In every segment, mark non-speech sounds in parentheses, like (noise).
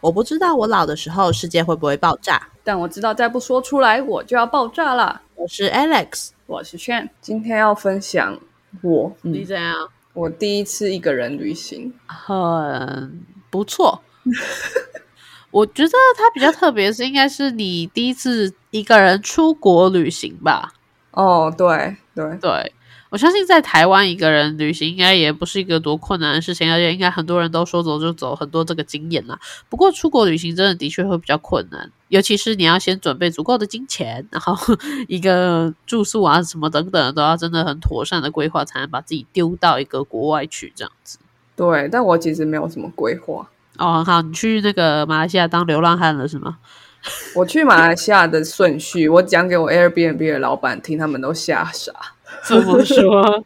我不知道我老的时候世界会不会爆炸，但我知道再不说出来我就要爆炸了。我是 Alex，我是炫，今天要分享我你怎样？我第一次一个人旅行，很不错。我觉得它比较特别是，应该是你第一次一个人出国旅行吧？哦，对对对。我相信在台湾一个人旅行应该也不是一个多困难的事情，而且应该很多人都说走就走，很多这个经验啦。不过出国旅行真的的确会比较困难，尤其是你要先准备足够的金钱，然后 (laughs) 一个住宿啊什么等等都要真的很妥善的规划，才能把自己丢到一个国外去这样子。对，但我其实没有什么规划。哦，很好，你去那个马来西亚当流浪汉了是吗？(laughs) 我去马来西亚的顺序，我讲给我 Airbnb 的老板听，他们都吓傻。怎么说？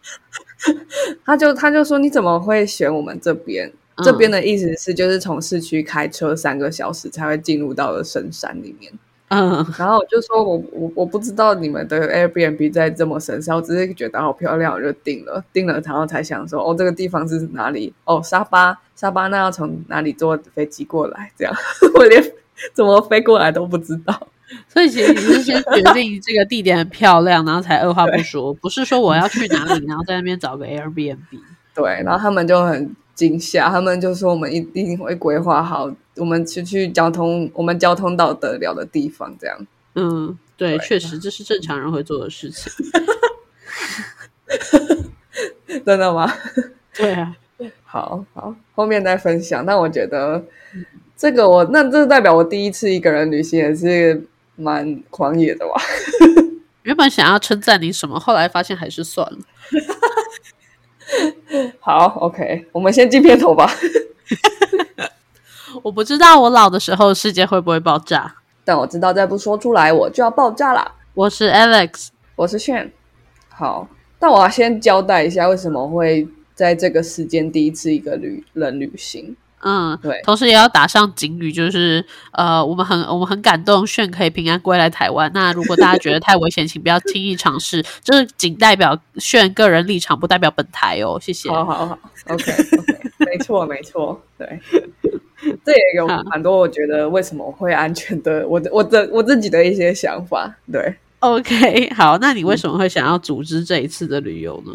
他就他就说你怎么会选我们这边？这边的意思是就是从市区开车三个小时才会进入到了深山里面。嗯，然后我就说我我我不知道你们的 Airbnb 在这么深山，我只是觉得好漂亮，我就订了订了，然后才想说哦这个地方是哪里？哦沙巴沙巴，那要从哪里坐飞机过来？这样 (laughs) 我连怎么飞过来都不知道。所以其实你是先决定这个地点很漂亮，然后才二话不说，不是说我要去哪里，然后在那边找个 Airbnb。(laughs) 对，然后他们就很惊吓，他们就说我们一定会规划好，我们去去交通，我们交通到得了的地方，这样。嗯，对，确实这是正常人会做的事情。(laughs) 真的吗？对啊。(laughs) 好好，后面再分享。但我觉得这个我那这代表我第一次一个人旅行也是。蛮狂野的吧？原本想要称赞你什么，后来发现还是算了。(laughs) 好，OK，我们先进片头吧。(laughs) 我不知道我老的时候世界会不会爆炸，但我知道再不说出来我就要爆炸了。我是 Alex，我是炫。好，但我要先交代一下为什么会在这个时间第一次一个旅人旅行。嗯，对，同时也要打上警语，就是呃，我们很我们很感动，炫可以平安归来台湾。那如果大家觉得太危险，(laughs) 请不要轻易尝试，就是仅代表炫个人立场，不代表本台哦。谢谢。好好好，OK OK，没错没错，对，这也有很多我觉得为什么会安全的，我的我的我自己的一些想法。对，OK，好，那你为什么会想要组织这一次的旅游呢？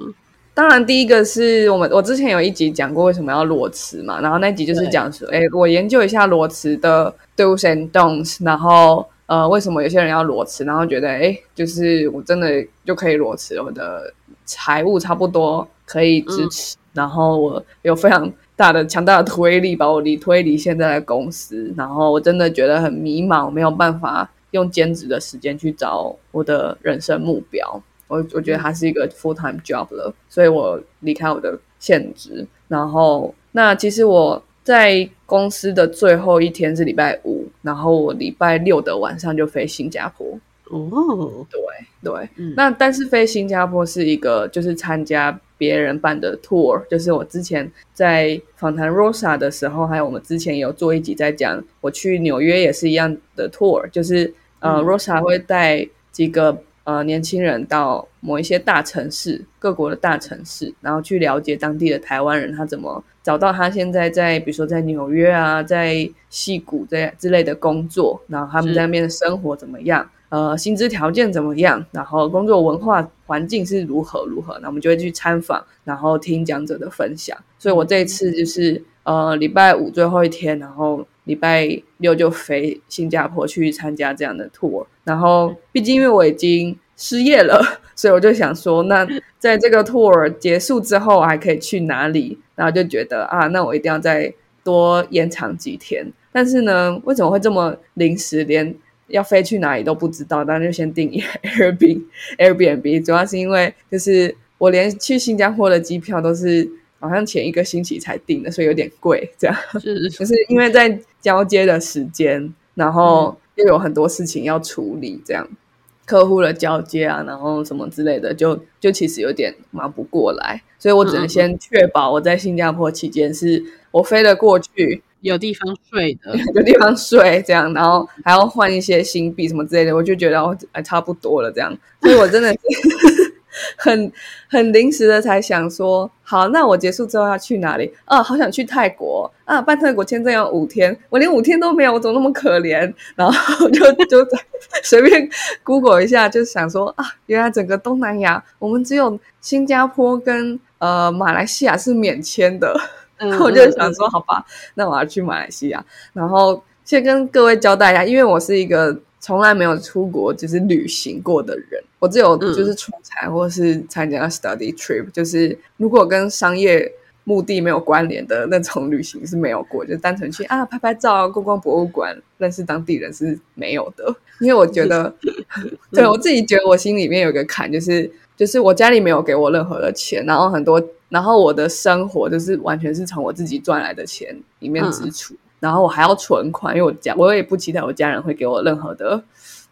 当然，第一个是我们我之前有一集讲过为什么要裸辞嘛，然后那集就是讲说，哎，我研究一下裸辞的 do's and don'ts，然后呃，为什么有些人要裸辞，然后觉得哎，就是我真的就可以裸辞，我的财务差不多可以支持，然后我有非常大的强大的推力把我离推离现在的公司，然后我真的觉得很迷茫，没有办法用兼职的时间去找我的人生目标。我我觉得它是一个 full time job 了，所以我离开我的现职。然后，那其实我在公司的最后一天是礼拜五，然后我礼拜六的晚上就飞新加坡。哦，对对，嗯那但是飞新加坡是一个就是参加别人办的 tour，就是我之前在访谈 Rosa 的时候，还有我们之前有做一集在讲，我去纽约也是一样的 tour，就是呃 Rosa 会带几个。呃，年轻人到某一些大城市，各国的大城市，然后去了解当地的台湾人，他怎么找到他现在在，比如说在纽约啊，在戏谷这之类的工作，然后他们在那边的生活怎么样？呃，薪资条件怎么样？然后工作文化环境是如何如何？那我们就会去参访，然后听讲者的分享。所以我这一次就是呃，礼拜五最后一天，然后礼拜六就飞新加坡去参加这样的 tour。然后，毕竟因为我已经失业了，(laughs) 所以我就想说，那在这个 tour 结束之后，还可以去哪里？然后就觉得啊，那我一定要再多延长几天。但是呢，为什么会这么临时，连要飞去哪里都不知道？那就先订 (laughs) Airbnb。(laughs) Airbnb 主要是因为，就是我连去新加坡的机票都是好像前一个星期才订的，所以有点贵。这样是，就是因为在交接的时间，然后。又有很多事情要处理，这样客户的交接啊，然后什么之类的，就就其实有点忙不过来，所以我只能先确保我在新加坡期间是我飞了过去，有地方睡的，(laughs) 有地方睡，这样，然后还要换一些新币什么之类的，我就觉得我还差不多了，这样，所以我真的是 (laughs) 很很临时的才想说，好，那我结束之后要去哪里？啊，好想去泰国啊！办泰国签证要五天，我连五天都没有，我怎么那么可怜？然后就就随便 Google 一下，就想说啊，原来整个东南亚，我们只有新加坡跟呃马来西亚是免签的。(laughs) 我就想说，好吧，那我要去马来西亚。然后先跟各位交代一下，因为我是一个。从来没有出国就是旅行过的人，我只有就是出差或者是参加 study trip，就是如果跟商业目的没有关联的那种旅行是没有过，就单纯去啊拍拍照、逛逛博物馆、认识当地人是没有的。因为我觉得，(laughs) 对我自己觉得我心里面有个坎，就是就是我家里没有给我任何的钱，然后很多，然后我的生活就是完全是从我自己赚来的钱里面支出。然后我还要存款，因为我家我也不期待我家人会给我任何的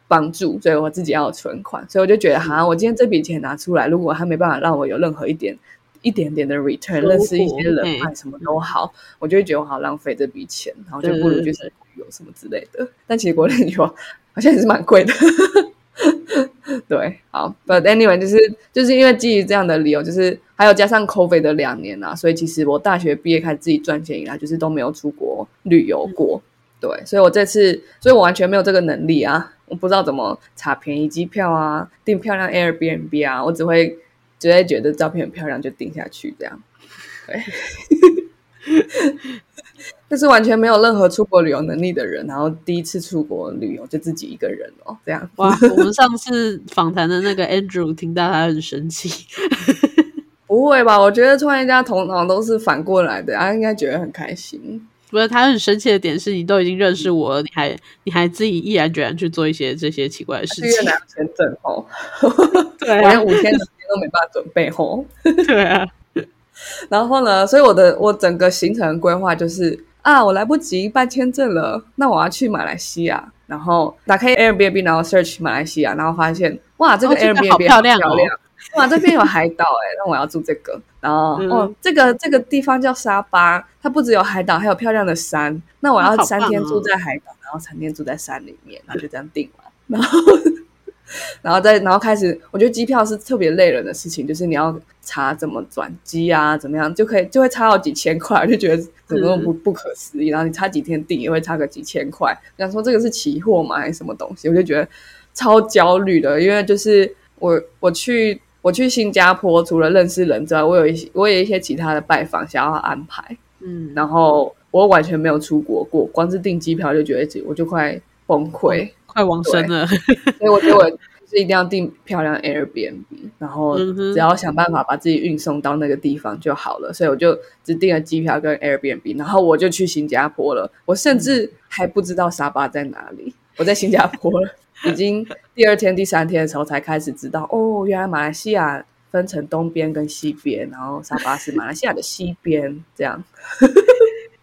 帮助，所以我自己要存款。所以我就觉得，哈，我今天这笔钱拿出来，如果他没办法让我有任何一点一点点的 return，认识一些人脉什么都好，我就会觉得我好浪费这笔钱，然后就不如就是有什么之类的。但其实国内旅游好像也是蛮贵的。(laughs) 对，好，But anyway，就是就是因为基于这样的理由，就是还有加上 COVID 的两年啊，所以其实我大学毕业开始自己赚钱以来，就是都没有出国旅游过。对，所以我这次，所以我完全没有这个能力啊，我不知道怎么查便宜机票啊，订漂亮 Airbnb 啊，我只会只会觉得照片很漂亮就订下去这样。对。(laughs) (laughs) 但是完全没有任何出国旅游能力的人，然后第一次出国旅游就自己一个人哦，这样哇！我们上次访谈的那个 Andrew 听到他很生气，(laughs) 不会吧？我觉得创业家头脑都是反过来的，他应该觉得很开心。不是他很生气的点是你都已经认识我了，你还你还自己毅然决然去做一些这些奇怪的事情，越南签证哦，(laughs) 对，连五天的时间都没办法准备哦，对啊。(laughs) 然后呢？所以我的我整个行程规划就是啊，我来不及办签证了，那我要去马来西亚。然后打开 Airbnb，然后 search 马来西亚，然后发现哇，这个 Airbnb 好漂亮哦！哇，这边有海岛哎，(laughs) 那我要住这个。然后哦，这个这个地方叫沙巴，它不只有海岛，还有漂亮的山。那我要三天住在海岛，然后三天住在山里面，然后就这样定了。(laughs) 然后。然后再，然后开始，我觉得机票是特别累人的事情，就是你要查怎么转机啊，怎么样就可以就会差到几千块，就觉得怎么不不可思议。然后你差几天订也会差个几千块，想说这个是期货吗还是什么东西？我就觉得超焦虑的，因为就是我我去我去新加坡，除了认识人之外，我有一些我有一些其他的拜访想要安排，嗯，然后我完全没有出国过，光是订机票就觉得我就快崩溃。快往生了，(laughs) 所以我觉得我是一定要订漂亮 Airbnb，然后只要想办法把自己运送到那个地方就好了。所以我就只订了机票跟 Airbnb，然后我就去新加坡了。我甚至还不知道沙巴在哪里，我在新加坡了，(laughs) 已经第二天、第三天的时候才开始知道，哦，原来马来西亚分成东边跟西边，然后沙巴是马来西亚的西边，这样。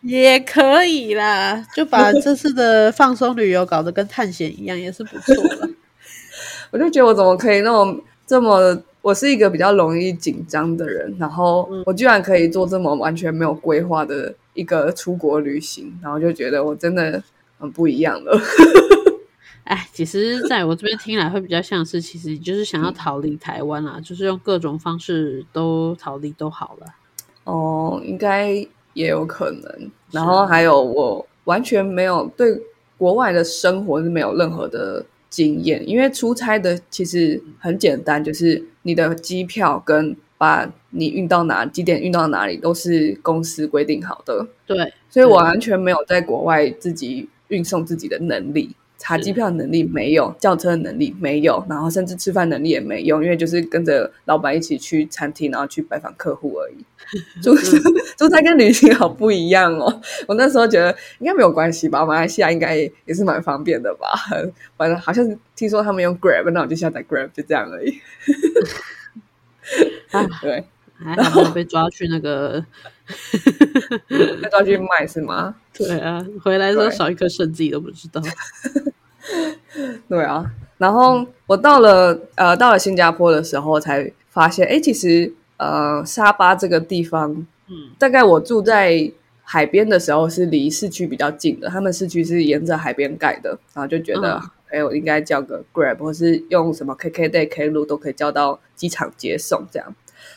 也可以啦，就把 (laughs) 这次的放松旅游搞得跟探险一样，也是不错的。(laughs) 我就觉得我怎么可以那么这么，我是一个比较容易紧张的人，然后我居然可以做这么完全没有规划的一个出国旅行，然后就觉得我真的很不一样了。(laughs) 哎，其实在我这边听来会比较像是，其实就是想要逃离台湾啦，就是用各种方式都逃离都好了。哦，应该。也有可能，然后还有我完全没有对国外的生活是没有任何的经验，因为出差的其实很简单，就是你的机票跟把你运到哪几点运到哪里都是公司规定好的。对，所以我完全没有在国外自己运送自己的能力。查机票能力没有，叫车能力没有，然后甚至吃饭能力也没用，因为就是跟着老板一起去餐厅，然后去拜访客户而已。(laughs) 出出差跟旅行好不一样哦。我那时候觉得应该没有关系吧，马来西亚应该也是蛮方便的吧。反正好像是听说他们用 Grab，那我就下载 Grab，就这样而已。(laughs) (laughs) 对，然后被抓去那个被抓去卖是吗？对啊，回来时候少一颗肾自己都不知道。(laughs) 对啊，然后我到了呃到了新加坡的时候，才发现哎，其实呃沙巴这个地方，嗯，大概我住在海边的时候是离市区比较近的，他们市区是沿着海边盖的，然后就觉得哎，我应该叫个 Grab，或是用什么 KKday、Klook 都可以叫到机场接送这样。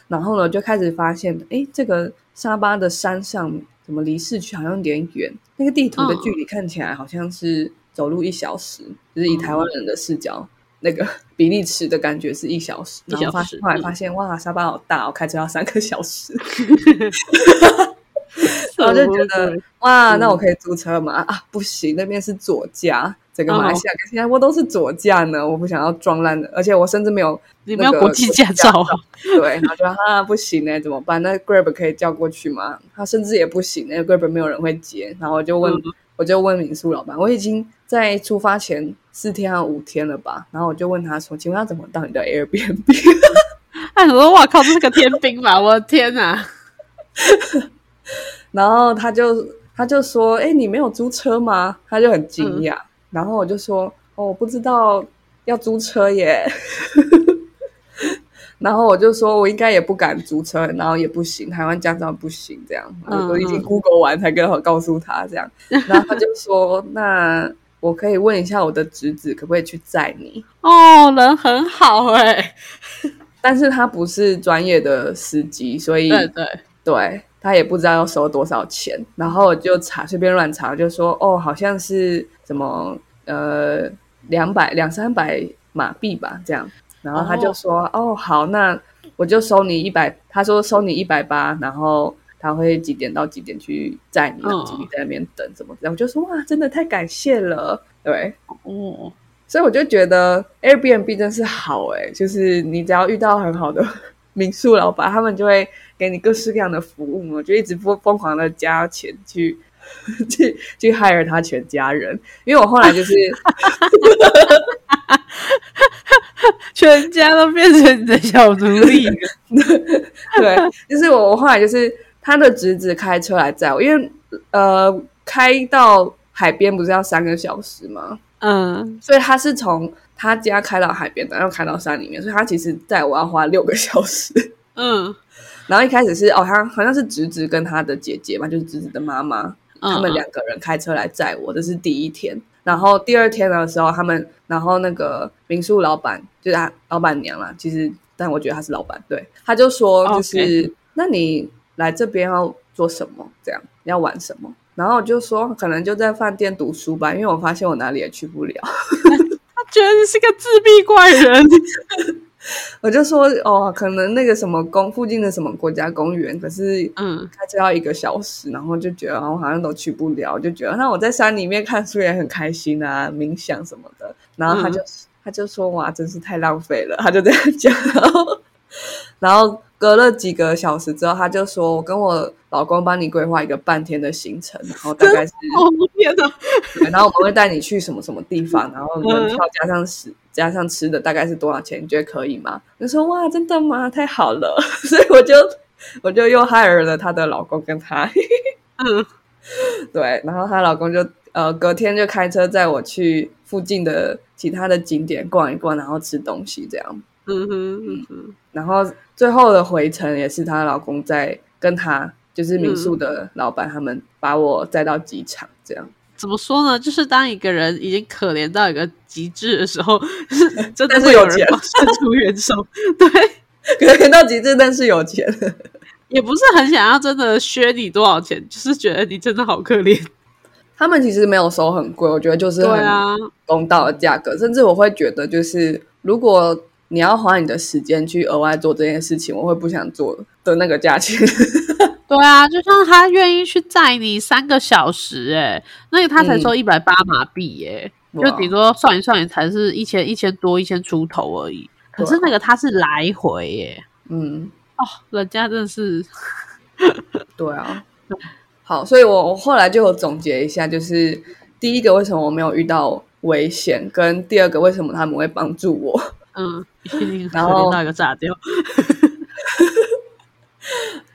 然后呢，就开始发现，哎，这个沙巴的山上怎么离市区好像有点远？那个地图的距离看起来好像是走路一小时，就是以台湾人的视角，那个 (laughs) 比利尺的感觉是一小时。然后发后来发现，哇，沙巴好大，我开车要三个小时。(laughs) 然后就觉得，哇，那我可以租车吗？啊，不行，那边是左驾。整个马来西亚跟新加坡都是左驾呢，我不想要撞烂的，而且我甚至没有你没有国际驾照，对，然后就啊不行呢，怎么办？那 Grab 可以叫过去吗？他甚至也不行，那 Grab 没有人会接，然后我就问，我就问民宿老板，我已经在出发前四天还五天了吧？然后我就问他说，请问要怎么到你的 Airbnb？他说哇靠，这是个天兵吧？我的天哪！(laughs) 然后他就他就说，哎，你没有租车吗？他就很惊讶。然后我就说：“哦，我不知道要租车耶。(laughs) ”然后我就说：“我应该也不敢租车，然后也不行，台湾驾照不行。”这样，我已经 Google 完才跟告诉他这样。(laughs) 然后他就说：“那我可以问一下我的侄子，可不可以去载你？”哦，人很好哎，但是他不是专业的司机，所以对对对，他也不知道要收多少钱。然后我就查，随便乱查，就说：“哦，好像是什么。”呃，两百两三百马币吧，这样。然后他就说：“哦，好，那我就收你一百。”他说：“收你一百八，然后他会几点到几点去载你，然后你在那边等，怎么这样？”我就说：“哇，真的太感谢了。”对，哦，所以我就觉得 Airbnb 真是好哎，就是你只要遇到很好的民宿老板，他们就会给你各式各样的服务，我就一直疯疯狂的加钱去。(laughs) 去去 hire 他全家人，因为我后来就是 (laughs) (laughs) 全家都变成你的小奴隶。(laughs) 对，就是我我后来就是他的侄子开车来载我，因为呃开到海边不是要三个小时吗？嗯，所以他是从他家开到海边，然后开到山里面，所以他其实载我要花六个小时。(laughs) 嗯，然后一开始是哦，他好像是侄子跟他的姐姐嘛，就是侄子的妈妈。他们两个人开车来载我，这是第一天。然后第二天的时候，他们，然后那个民宿老板就是他老板娘啦，其实，但我觉得他是老板，对，他就说，就是那你来这边要做什么？这样要玩什么？然后我就说，可能就在饭店读书吧，因为我发现我哪里也去不了。(laughs) 他觉得你是个自闭怪人。(laughs) 我就说哦，可能那个什么公附近的什么国家公园，可是嗯，开车要一个小时，然后就觉得我好像都去不了，就觉得那我在山里面看书也很开心啊，冥想什么的。然后他就他就说哇，真是太浪费了，他就这样讲。然后然后隔了几个小时之后，他就说我跟我老公帮你规划一个半天的行程，然后大概是 (laughs) 哦天哪，然后我们会带你去什么什么地方，(laughs) 然后门票加上十。加上吃的大概是多少钱？你觉得可以吗？我说哇，真的吗？太好了！(laughs) 所以我就我就又 hire 了她的老公跟她，嗯，(laughs) 对，然后她老公就呃隔天就开车载我去附近的其他的景点逛一逛，然后吃东西这样，嗯哼嗯哼，然后最后的回程也是她老公在跟她就是民宿的老板他们把我载到机场这样。怎么说呢？就是当一个人已经可怜到一个极致的时候，(laughs) 真的是有人伸出援手。对，(laughs) 可怜到极致，但是有钱，也不是很想要真的削你多少钱，就是觉得你真的好可怜。(laughs) 他们其实没有收很贵，我觉得就是很公道的价格。甚至我会觉得，就是如果你要花你的时间去额外做这件事情，我会不想做的那个价钱。对啊，就像他愿意去载你三个小时，哎，那个他才收一百八马币，哎，就顶多算一算也才是一千一千多一千出头而已。可是那个他是来回，耶，嗯，哦，人家真的是，(laughs) 对啊，(laughs) 好，所以我我后来就有总结一下，就是第一个为什么我没有遇到危险，跟第二个为什么他们会帮助我，嗯，(laughs) 然后那个炸掉。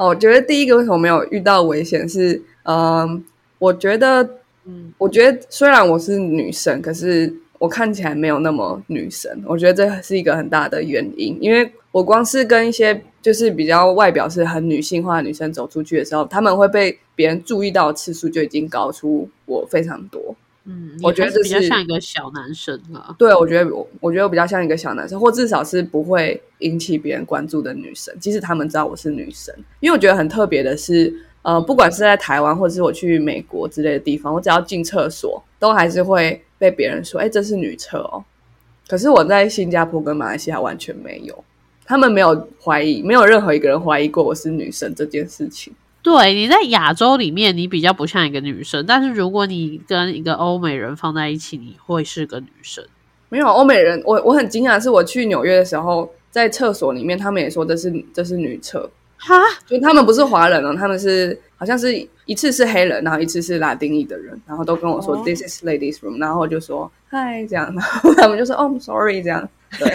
哦，我觉得第一个为什么没有遇到危险是，嗯，我觉得，嗯，我觉得虽然我是女生，可是我看起来没有那么女神，我觉得这是一个很大的原因，因为我光是跟一些就是比较外表是很女性化的女生走出去的时候，他们会被别人注意到的次数就已经高出我非常多。嗯，我觉得这是比较像一个小男生啊。对，我觉得我我觉得我比较像一个小男生，或至少是不会引起别人关注的女生，即使他们知道我是女生。因为我觉得很特别的是，呃，不管是在台湾或者是我去美国之类的地方，我只要进厕所，都还是会被别人说：“哎，这是女厕哦。”可是我在新加坡跟马来西亚完全没有，他们没有怀疑，没有任何一个人怀疑过我是女生这件事情。对，你在亚洲里面，你比较不像一个女生，但是如果你跟一个欧美人放在一起，你会是个女生。没有欧美人，我我很惊讶，是我去纽约的时候，在厕所里面，他们也说这是这是女厕，哈，就他们不是华人哦，他们是好像是一次是黑人，然后一次是拉丁裔的人，然后都跟我说、哦。This is ladies room，然后我就说嗨这样，(laughs) 然后他们就说哦、I'm sorry 这样，对。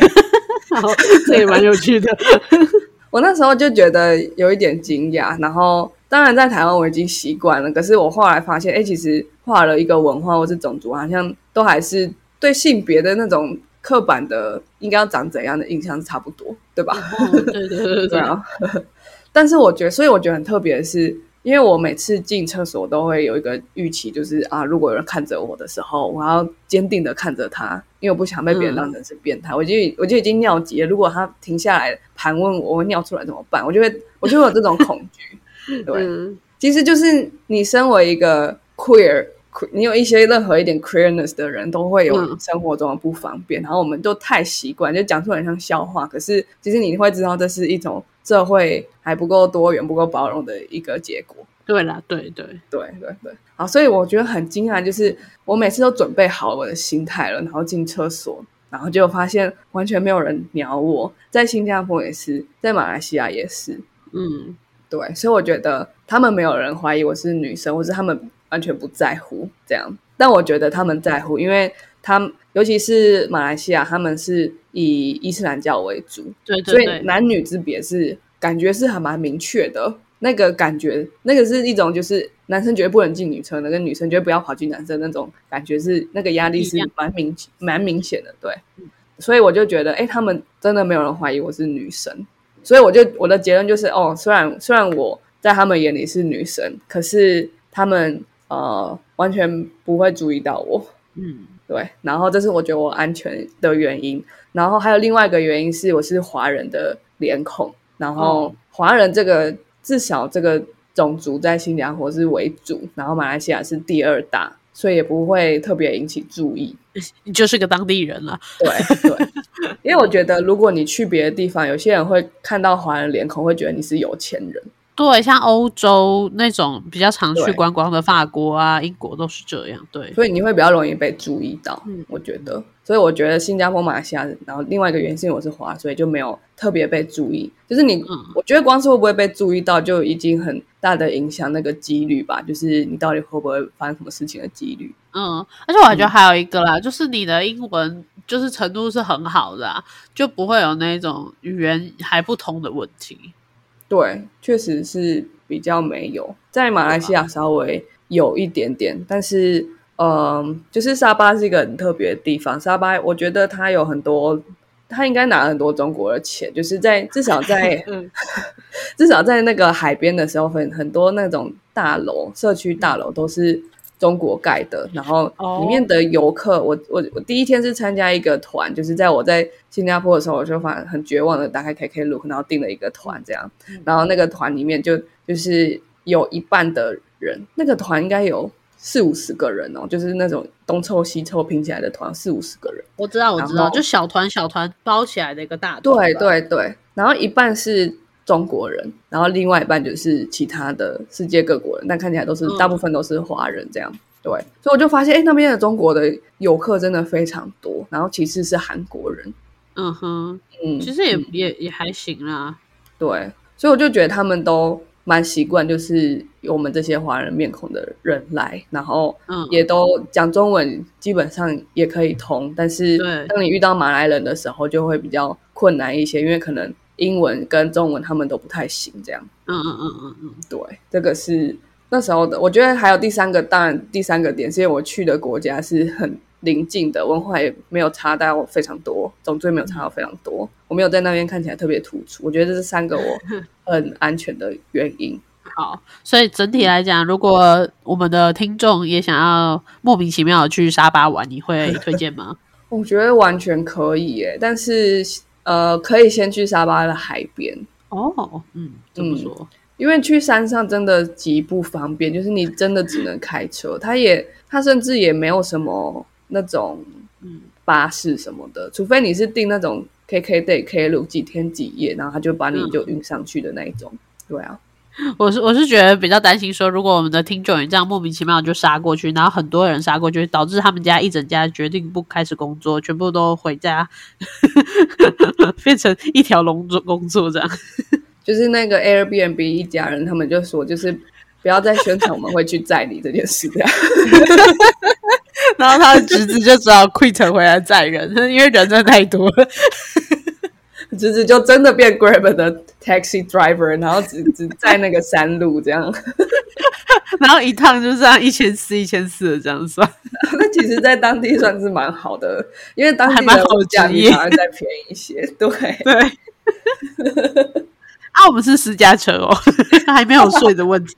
(laughs) 这也蛮有趣的。(laughs) 我那时候就觉得有一点惊讶，然后当然在台湾我已经习惯了，可是我后来发现，哎，其实画了一个文化或是种族，好像都还是对性别的那种刻板的应该要长怎样的印象是差不多，对吧？哦对对对对啊。(laughs) 但是我觉得，所以我觉得很特别的是，因为我每次进厕所都会有一个预期，就是啊，如果有人看着我的时候，我要坚定的看着他，因为我不想被别人当成是变态。我就我就已经尿急了，如果他停下来盘问我，我会尿出来怎么办？我就会我就会有这种恐惧。(laughs) 对，嗯。其实就是你身为一个 queer，你有一些任何一点 queerness 的人，都会有嗯。生活中的不方便，然后我们都太习惯，就讲出来很像笑话。可是其实你会知道，这是一种社会还不够多元、不够包容的一个结果。对啦，对对，对对对，好，所以我觉得很惊讶，就是我每次都准备好我的心态了，然后进厕所，然后就发现完全没有人鸟我，在新加坡也是，在马来西亚也是，嗯对，所以我觉得他们没有人怀疑我是女生，或是他们完全不在乎这样。但我觉得他们在乎，因为他们尤其是马来西亚，他们是以伊斯兰教为主，所以对所以，男女之别是感觉是还蛮明确的。那个感觉，那个是一种就是男生绝对不能进女生的，跟女生绝对不要跑进男生那种感觉是那个压力是蛮明蛮明显的，对。所以我就觉得，哎，他们真的没有人怀疑我是女生，所以我就我的结论就是，哦，虽然虽然我在他们眼里是女神，可是他们呃完全不会注意到我，嗯。对。然后这是我觉得我安全的原因，然后还有另外一个原因是我是华人的脸孔，然后哦。华人这个至少这个种族在新加坡是为主，然后马来西亚是第二大，所以也不会特别引起注意。你 (laughs) 就是个当地人了。(laughs) 对对，因为我觉得如果你去别的地方，有些人会看到华人脸孔，会觉得你是有钱人。对，像欧洲那种比较常去对观光的法国啊、英国都是这样。对，所以你会比较容易被注意到。嗯我觉得，所以我觉得新加坡、马来西亚，然后另外一个原因我是华，所以就没有特别被注意。就是你，嗯我觉得光是会不会被注意到，就已经很大的影响那个几率吧。就是你到底会不会发生什么事情的几率。嗯，而且我还觉得还有一个啦，就是你的英文就是程度是很好的、啊，就不会有那种语言还不通的问题。对，确实是比较没有，在马来西亚稍微有一点点，但是，嗯，就是沙巴是一个很特别的地方。沙巴，我觉得它有很多，它应该拿很多中国的钱，就是在至少在 (laughs) 嗯 (laughs) 至少在那个海边的时候，很很多那种大楼、社区大楼都是中国盖的，然后哦。里面的游客，我我我第一天是参加一个团，就是在我在新加坡的时候，我就反很绝望的打开 KKLOOK，然后订了一个团这样，然后那个团里面就就是有一半的人，那个团应该有四五十个人哦，就是那种东凑西凑拼起来的团，四五十个人。我知道，我知道，就小团小团包起来的一个大团对，对对，然后一半是中国人，然后另外一半就是其他的世界各国人，但看起来都是、嗯大部分都是华人这样。对，所以我就发现，哎，那边的中国的游客真的非常多，然后其次是韩国人，嗯哼，嗯，其实也、嗯也也还行啦。对，所以我就觉得他们都蛮习惯，就是有我们这些华人面孔的人来，然后嗯，也都讲中文，基本上也可以通。但是对当你遇到马来人的时候，就会比较困难一些，因为可能英文跟中文他们都不太行。这样，嗯嗯嗯嗯嗯，对，这个是那时候的。我觉得还有第三个，当然第三个点是因为我去的国家是很邻近的，文化也没有差到非常多，种族也没有差到非常多。我没有在那边看起来特别突出，我觉得这是三个我很安全的原因。好，所以整体来讲，如果我们的听众也想要莫名其妙的去沙巴玩，你会推荐吗？(laughs) 我觉得完全可以耶，但是呃，可以先去沙巴的海边哦，嗯，这么说？因为去山上真的极不方便，就是你真的只能开车，它也它甚至也没有什么那种嗯巴士什么的，除非你是订那种 K K day K 路几天几夜，然后他就把你就运上去的那一种。对啊，(laughs) 我是我是觉得比较担心说，如果我们的听众也这样莫名其妙就杀过去，然后很多人杀过去，导致他们家一整家决定不开始工作，全部都回家，(laughs) 变成一条龙做工作这样。(laughs) 就是那个 Airbnb 一家人，他们就说，就是不要再宣传我们会去载你这件事，这样。然后他的侄子就只好 quit 回来载人，因为人真的太多了。侄子就真的变 Grab 的 taxi driver，然后只只在那个山路这样，(laughs) 然后一趟就这样一千四一千四的这样算。(laughs) 那其实，在当地算是蛮好的，因为当地的价比好像再便宜一些。对对。(laughs) 啊，我们是私家车哦，还没有税的问题。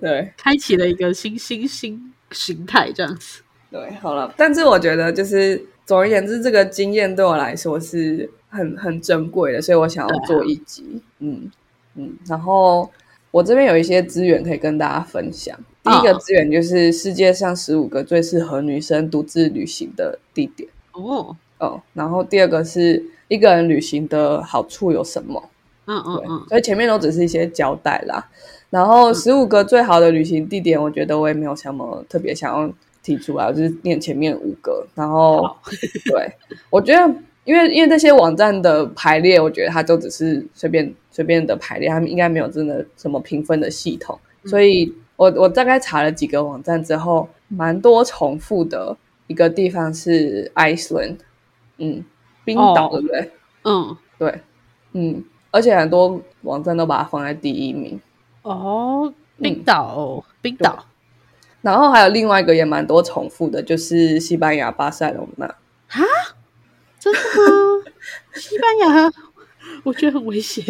对，开启了一个新新新形态，这样子。对，好了，但是我觉得，就是总而言之，这个经验对我来说是很很珍贵的，所以我想要做一集。嗯嗯，然后我这边有一些资源可以跟大家分享。第一个资源就是世界上十五个最适合女生独自旅行的地点。哦哦，然后第二个是。一个人旅行的好处有什么？嗯嗯嗯，所以前面都只是一些交代啦。然后十五个最好的旅行地点，我觉得我也没有什么特别想要提出来，就是念前面五个。然后，(laughs) 对我觉得，因为因为这些网站的排列，我觉得它都只是随便随便的排列，他们应该没有真的什么评分的系统。所以我我大概查了几个网站之后，蛮多重复的一个地方是 Iceland，嗯。冰岛对不对？嗯，对，嗯，而且很多网站都把它放在第一名。哦，冰岛，冰岛。然后还有另外一个也蛮多重复的，就是西班牙巴塞隆那。啊？真的吗？西班牙？我觉得很危险。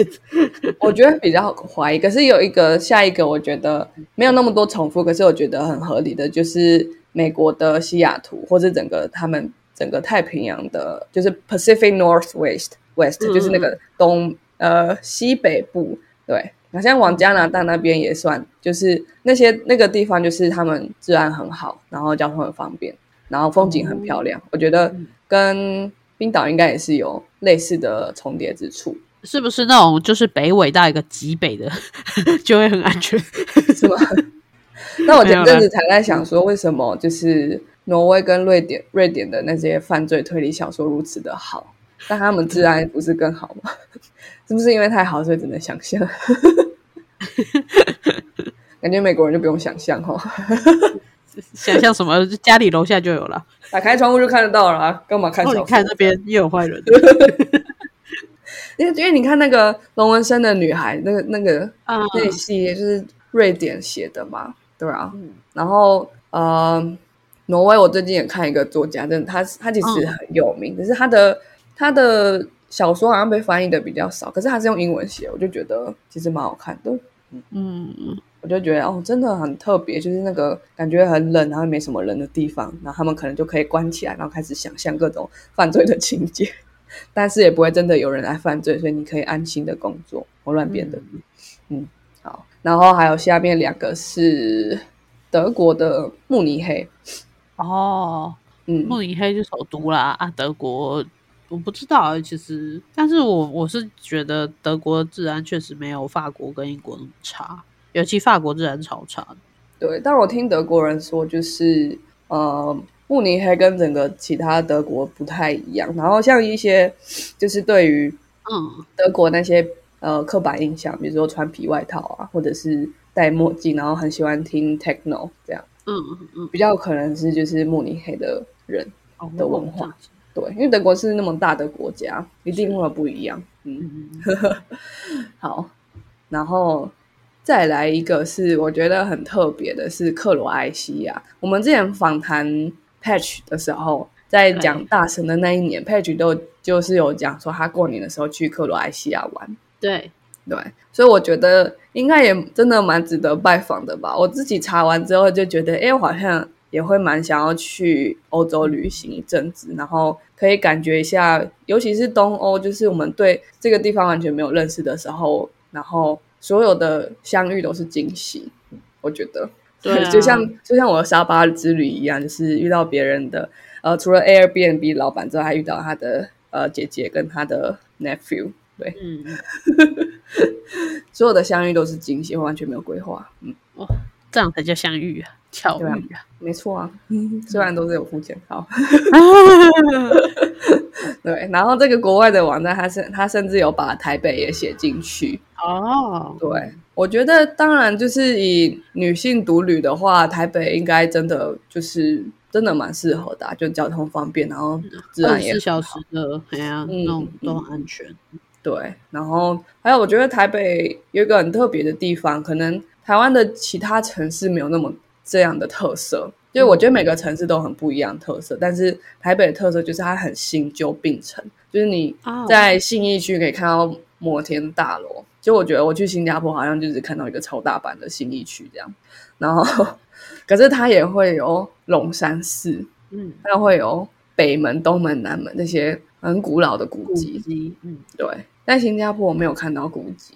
我觉得比较怀疑，可是有一个下一个，我觉得没有那么多重复，可是我觉得很合理的，就是美国的西雅图，或者整个他们。整个太平洋的，就是 Pacific Northwest West，就是那个东呃西北部，对，好像往加拿大那边也算，就是那些那个地方，就是他们治安很好，然后交通很方便，然后风景很漂亮。我觉得跟冰岛应该也是有类似的重叠之处，是不是那种就是北纬到一个极北的 (laughs) 就会很安全，是吗？(laughs) 那我前阵子才在想说，为什么就是。挪威跟瑞典，瑞典的那些犯罪推理小说如此的好，但他们治安不是更好吗？(laughs) 是不是因为太好，所以只能想象？(laughs) 感觉美国人就不用想象哈，(laughs) 想象什么？家里楼下就有了，打开窗户就看得到了，干嘛看？你看那边又有坏人，因为因为你看那个龙纹身的女孩，那个那个那系列就是瑞典写的嘛，对啊，然后呃。挪威，我最近也看一个作家，真的，他他其实很有名，只是他的他的小说好像被翻译的比较少，可是他是用英文写，我就觉得其实蛮好看的。嗯嗯，我就觉得哦，真的很特别，就是那个感觉很冷，然后没什么人的地方，然后他们可能就可以关起来，然后开始想象各种犯罪的情节，(laughs) 但是也不会真的有人来犯罪，所以你可以安心的工作。我乱编的，嗯，好，然后还有下面两个是德国的慕尼黑。哦，嗯，慕尼黑就首都啦啊，德国我不知道其实，但是我我是觉得德国治安确实没有法国跟英国那么差，尤其法国治安超差。对，但我听德国人说，就是呃，慕尼黑跟整个其他德国不太一样，然后像一些就是对于嗯德国那些呃刻板印象，比如说穿皮外套啊，或者是戴墨镜，然后很喜欢听 techno 这样。嗯嗯嗯，比较可能是就是慕尼黑的人的文化，对，因为德国是那么大的国家，一定会不一样。嗯，(laughs) 好，然后再来一个是我觉得很特别的，是克罗埃西亚。我们之前访谈 Patch 的时候，在讲大神的那一年，Patch 都就是有讲说他过年的时候去克罗埃西亚玩。对对，所以我觉得应该也真的蛮值得拜访的吧。我自己查完之后就觉得，哎，我好像也会蛮想要去欧洲旅行一阵子，然后可以感觉一下，尤其是东欧，就是我们对这个地方完全没有认识的时候，然后所有的相遇都是惊喜。我觉得，对，(laughs) 就像就像我的沙巴之旅一样，就是遇到别人的，呃，除了 Airbnb 老板之外，还遇到他的呃姐姐跟他的 nephew。对，嗯，(laughs) 所有的相遇都是惊喜，完全没有规划。嗯，哦，这样才叫相遇啊，巧遇啊，没错啊。虽然都是有付钱，好。(laughs) 对，然后这个国外的网站，它甚它甚至有把台北也写进去。哦，对，我觉得当然就是以女性独旅的话，台北应该真的就是真的蛮适合的，就交通方便，然后自然也四小时的，哎呀，那种都很安全。对，然后还有，我觉得台北有一个很特别的地方，可能台湾的其他城市没有那么这样的特色。就我觉得每个城市都很不一样特色，但是台北的特色就是它很新旧并存。就是你在信义区可以看到摩天大楼，就我觉得我去新加坡好像就只看到一个超大版的信义区这样。然后，(laughs) 可是它也会有龙山寺，嗯，它会有北门、东门、南门那些很古老的古迹，嗯，对。但新加坡我没有看到古迹，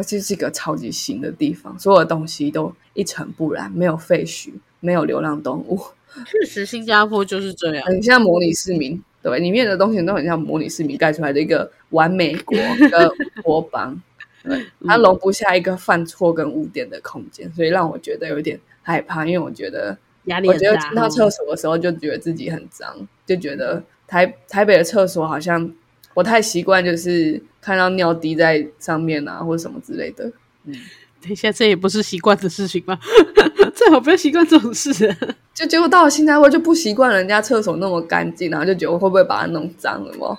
它其实是一个超级新的地方，所有的东西都一尘不染，没有废墟，没有流浪动物。(laughs) 确实，新加坡就是这样，很像模拟市民，对，里面的东西都很像模拟市民盖出来的一个完美国的 (laughs) 国邦，对，它容不下一个犯错跟污点的空间，所以让我觉得有点害怕，因为我觉得压力我觉得进到厕所的时候就觉得自己很脏，就觉得台台北的厕所好像。我太习惯，就是看到尿滴在上面啊，或者什么之类的。嗯，等一下，这也不是习惯的事情吗？(laughs) 最好不要习惯这种事。就结果到了新加坡就不习惯人家厕所那么干净，然后就觉得会不会把它弄脏了嘛？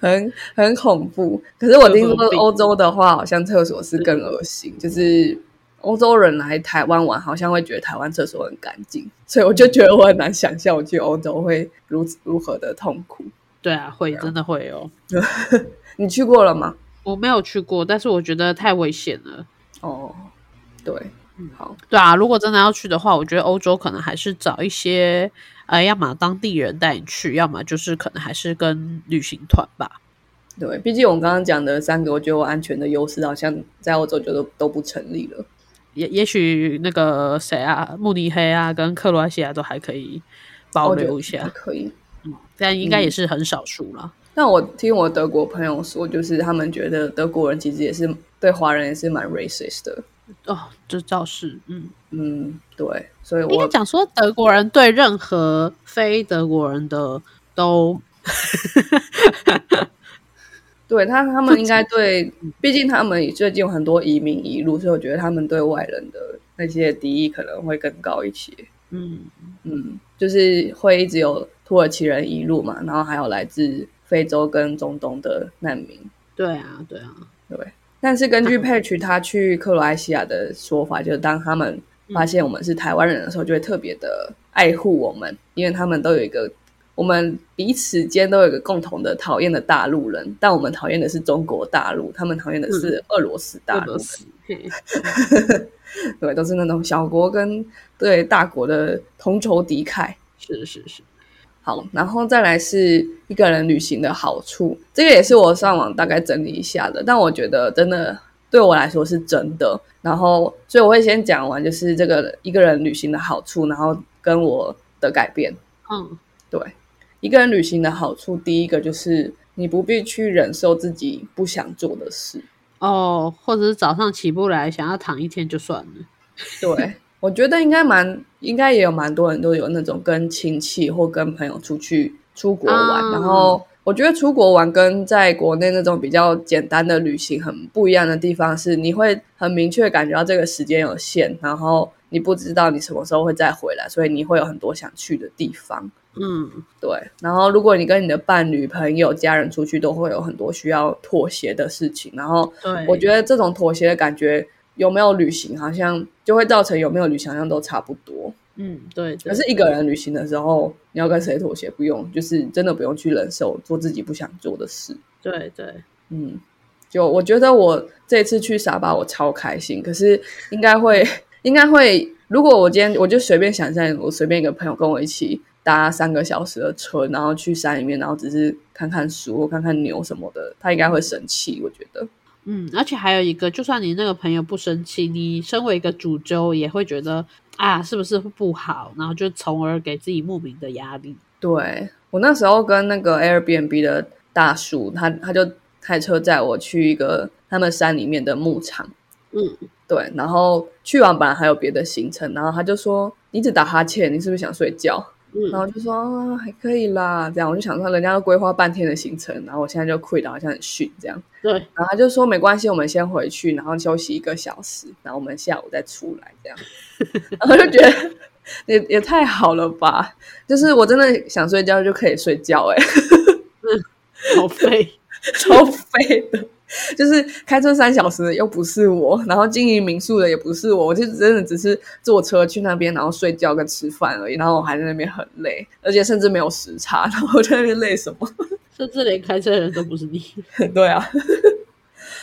很很恐怖。可是我听说欧洲的话，好像厕所是更恶心，就是。欧洲人来台湾玩，好像会觉得台湾厕所很干净，所以我就觉得我很难想象我去欧洲会如如何的痛苦。对啊，会真的会哦。(laughs) 你去过了吗？我没有去过，但是我觉得太危险了。哦，对，嗯，好，对啊，如果真的要去的话，我觉得欧洲可能还是找一些，呃，要么当地人带你去，要么就是可能还是跟旅行团吧。对，毕竟我们刚刚讲的三个，我觉得我安全的优势好像在欧洲就都都不成立了。也也许那个谁啊，慕尼黑啊，跟克罗埃西亚都还可以保留一下，可以，嗯，但应该也是很少数了。但我听我德国朋友说，就是他们觉得德国人其实也是对华人也是蛮 racist 的。哦，这倒是，嗯嗯，对，所以我应该讲说德国人对任何非德国人的都。对他，他们应该对，毕竟他们最近有很多移民移入，所以我觉得他们对外人的那些敌意可能会更高一些。嗯嗯，就是会一直有土耳其人移入嘛，然后还有来自非洲跟中东的难民。对啊，对啊，对。但是根据佩奇他去克罗埃西亚的说法，就是当他们发现我们是台湾人的时候，就会特别的爱护我们，因为他们都有一个。我们彼此间都有一个共同的讨厌的大陆人，但我们讨厌的是中国大陆，他们讨厌的是俄罗斯大陆。(laughs) 对，都是那种小国跟对大国的同仇敌忾。是是是。好，然后再来是一个人旅行的好处，这个也是我上网大概整理一下的，但我觉得真的对我来说是真的。然后，所以我会先讲完，就是这个一个人旅行的好处，然后跟我的改变。嗯，对。一个人旅行的好处，第一个就是你不必去忍受自己不想做的事哦，或者是早上起不来，想要躺一天就算了。对，我觉得应该蛮，应该也有蛮多人都有那种跟亲戚或跟朋友出去出国玩，然后我觉得出国玩跟在国内那种比较简单的旅行很不一样的地方是，你会很明确感觉到这个时间有限，然后你不知道你什么时候会再回来，所以你会有很多想去的地方。嗯，对。然后，如果你跟你的伴侣、朋友、家人出去，都会有很多需要妥协的事情。然后，对，我觉得这种妥协的感觉，有没有旅行，好像就会造成有没有旅行，好像都差不多。嗯，对。可是一个人旅行的时候，你要跟谁妥协？不用，就是真的不用去忍受做自己不想做的事。对对，嗯。就我觉得我这次去沙巴我超开心，可是应该会应该会，如果我今天我就随便想象，我随便一个朋友跟我一起搭三个小时的车，然后去山里面，然后只是看看树、看看牛什么的，他应该会生气。我觉得，嗯，而且还有一个，就算你那个朋友不生气，你身为一个主揪也会觉得啊，是不是不好？然后就从而给自己莫名的压力。对我那时候跟那个 Airbnb 的大叔，他他就开车载我去一个他们山里面的牧场，嗯，对，然后去完本来还有别的行程，然后他就说你只打哈欠，你是不是想睡觉？嗯然后就说、啊、还可以啦，这样我就想说人家要规划半天的行程，然后我现在就 quit 了，好像很逊这样。对，然后他就说没关系，我们先回去，然后休息一个小时，然后我们下午再出来这样。(laughs) 然后就觉得也也太好了吧，就是我真的想睡觉就可以睡觉、欸，好废。(laughs) 超废的。(laughs) 就是开车三小时的又不是我，然后经营民宿的也不是我，我就真的只是坐车去那边，然后睡觉跟吃饭而已。然后我还在那边很累，而且甚至没有时差，然后我在那边累什么？(laughs) 甚至连开车的人都不是你。(laughs) 对啊。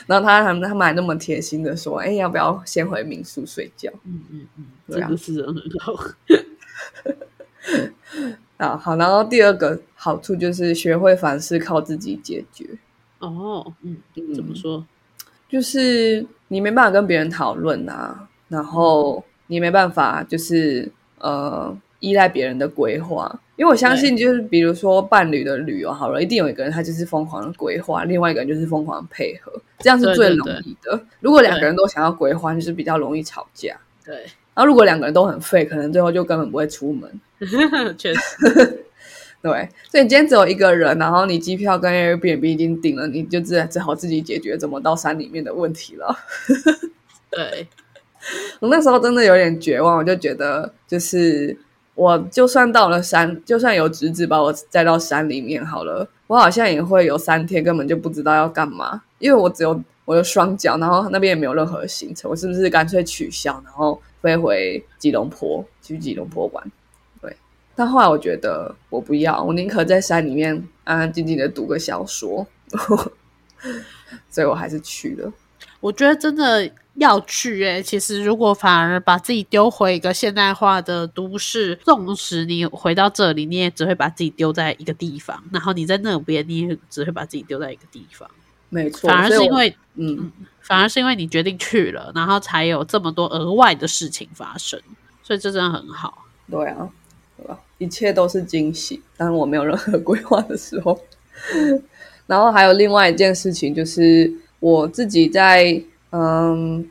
然后他他们他们还那么贴心的说：“哎，要不要先回民宿睡觉嗯嗯嗯，对啊真的是人很好。？”啊，好。然后第二个好处就是学会凡事靠自己解决，哦，嗯，怎么说？就是你没办法跟别人讨论啊，然后你没办法就是呃依赖别人的规划，因为我相信就是比如说伴侣的旅游好了，一定有一个人他就是疯狂的规划，另外一个人就是疯狂的配合，这样是最容易的。如果两个人都想要规划，就是比较容易吵架。对，然后如果两个人都很废，可能最后就根本不会出门。(laughs) 确实，对，所以你今天只有一个人，然后你机票跟 Airbnb 已经订了，你就只只好自己解决怎么到山里面的问题了。(laughs) 对，(laughs) 我那时候真的有点绝望，我就觉得，就是我就算到了山，就算有侄子把我载到山里面好了，我好像也会有三天根本就不知道要干嘛，因为我只有我的双脚，然后那边也没有任何行程，我是不是干脆取消，然后飞回吉隆坡去吉隆坡玩？对，但后来我觉得我不要，我宁可在山里面安安静静的读个小说，所以我还是去了。我觉得真的要去诶、其实如果反而把自己丢回一个现代化的都市，纵使你回到这里，你也只会把自己丢在一个地方，然后你在那边，你也只会把自己丢在一个地方。没错，反而是因为，嗯。反而是因为你决定去了，然后才有这么多额外的事情发生，所以这真的很好。对啊，对吧？一切都是惊喜，当我没有任何规划的时候。(laughs) 然后还有另外一件事情，就是我自己在嗯，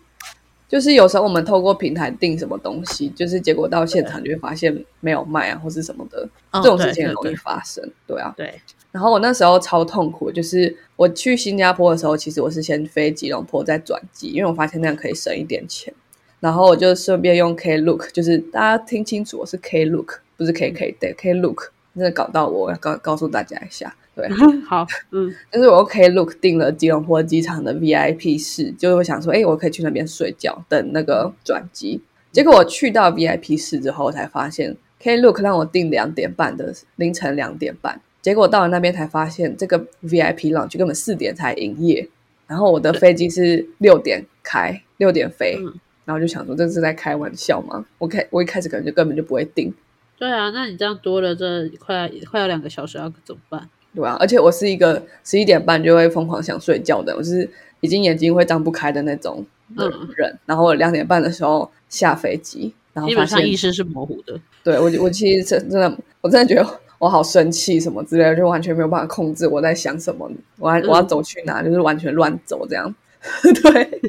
就是有时候我们透过平台订什么东西，就是结果到现场就会发现没有卖啊，或是什么的，嗯这种事情很容易对对对发生。对啊，对，然后我那时候超痛苦，就是我去新加坡的时候，其实我是先飞吉隆坡再转机，因为我发现那样可以省一点钱。然后我就顺便用 Klook，就是大家听清楚，我是 Klook，不是 KK，对 Klook，真的搞到我，我要告告诉大家一下，对，(laughs) 好，嗯，(laughs) 就是我用 Klook 订了吉隆坡机场的 VIP 室，就是我想说，哎，我可以去那边睡觉，等那个转机。结果我去到 VIP 室之后，我才发现 Klook 让我订两点半的凌晨两点半，结果到了那边才发现这个 VIP lounge 根本四点才营业，然后我的飞机是六点开，六点飞，嗯。然后就想说这是在开玩笑吗？我开我一开始可能就根本就不会订，对啊，那你这样多了这快快要两个小时，要怎么办？对啊，而且我是一个十一点半就会疯狂想睡觉的，我是已经眼睛会张不开的那种的嗯人。然后我两点半的时候下飞机，然后基本上意识是模糊的。对我我其实真真的我真的觉得我好生气什么之类的，就完全没有办法控制我在想什么，我还我要走去哪，就是完全乱走这样，(laughs) 对，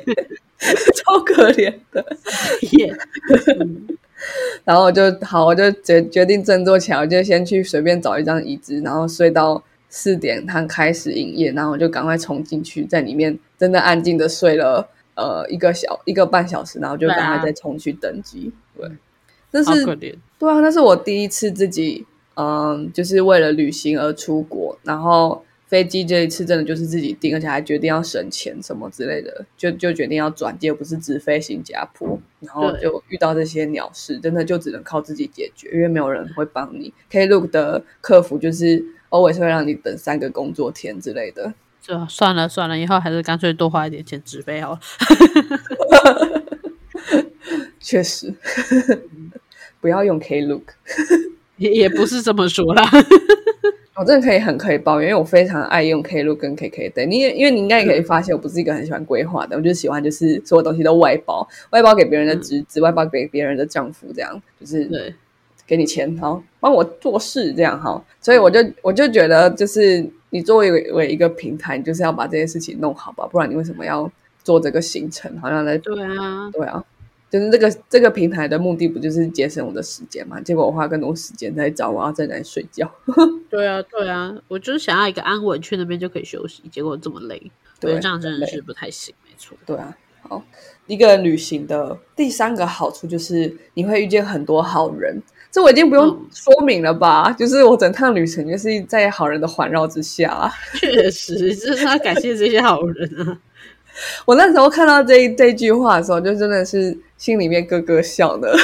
(laughs) 超可怜的。(laughs) 耶，嗯然后我就好，我就决决定振作起来，我就先去随便找一张椅子，然后睡到四点，它开始营业，然后我就赶快冲进去，在里面真的安静的睡了呃一个小一个半小时，然后就赶快再冲去登机。对，这是。对啊，那是我第一次自己嗯，就是为了旅行而出国，然后飞机这一次真的就是自己订，而且还决定要省钱什么之类的，就就决定要转机，不是直飞新加坡。然后就遇到这些鸟事，真的就只能靠自己解决，因为没有人会帮你。Klook 的客服就是 always 会让你等三个工作天之类的。就算了算了，以后还是干脆多花一点钱直飞好了。(laughs) 确实，(laughs) 不要用 Klook，也也不是这么说啦。我真的可以很可以抱怨，因为我非常爱用 Klook 跟 KK 对，你也因为你应该也可以发现，我不是一个很喜欢规划的，我就喜欢就是所有东西都外包，外包给别人的侄子，外包给别人的丈夫，这样就是对，给你钱，好帮我做事，这样哈。所以我就我就觉得，就是你作为为一个平台，你就是要把这些事情弄好吧，不然你为什么要做这个行程？好像在对啊，对啊。就是这个这个平台的目的不就是节省我的时间嘛？结果我花更多时间在找我要在哪里睡觉。(laughs) 对啊，对啊，我就是想要一个安稳，去那边就可以休息。结果这么累，我觉得这样真的是不太行。没错，对啊。好，一个旅行的第三个好处就是你会遇见很多好人。这我已经不用说明了吧？就是我整趟旅程就是在好人的环绕之下。确实，就是要感谢这些好人啊。(laughs) 我那时候看到这这句话的时候，就真的是心里面咯咯笑的。(laughs)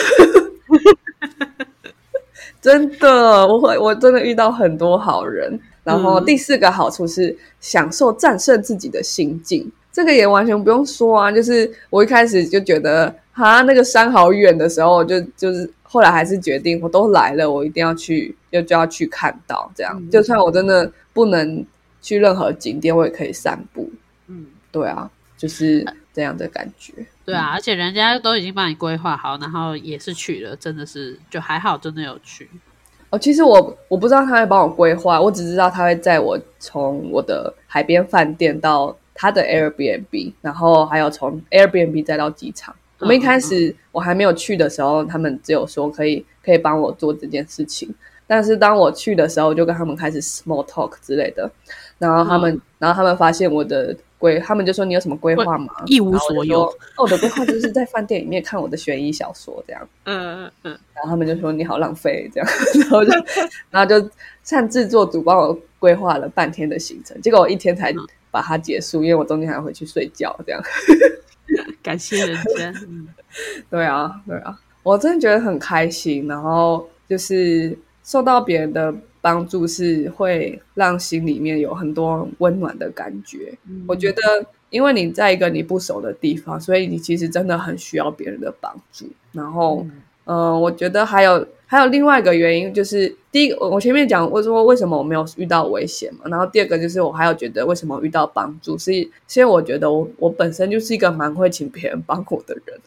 真的，我会我真的遇到很多好人。然后第四个好处是享受战胜自己的心境，这个也完全不用说啊。就是我一开始就觉得啊，那个山好远的时候，就就是后来还是决定，我都来了，我一定要去，就就要去看到。这样，就算我真的不能去任何景点，我也可以散步。嗯，对啊。就是这样的感觉，对啊，而且人家都已经帮你规划好，然后也是去了，真的是就还好，真的有去。哦，其实我我不知道他会帮我规划，我只知道他会载我从我的海边饭店到他的 Airbnb，然后还有从 Airbnb 再到机场。我们一开始我还没有去的时候，他们只有说可以可以帮我做这件事情，但是当我去的时候，就跟他们开始 small talk 之类的，然后他们然后他们发现我的。规，他们就说你有什么规划吗？一无所有。我的规划就是在饭店里面看我的悬疑小说，这样。(laughs) 嗯嗯嗯。然后他们就说你好浪费，这样。然后就，(laughs) 然后就擅自做主帮我规划了半天的行程，结果我一天才把它结束，因为我中间还要回去睡觉，这样。(laughs) 感谢人家。对啊，对啊，我真的觉得很开心，然后就是受到别人的。帮助是会让心里面有很多温暖的感觉。我觉得，因为你在一个你不熟的地方，所以你其实真的很需要别人的帮助。然后，嗯，我觉得还有还有另外一个原因，就是第一个，我前面讲我说为什么我没有遇到危险嘛。然后第二个就是我还有觉得为什么遇到帮助，是因为我觉得我我本身就是一个蛮会请别人帮我的人。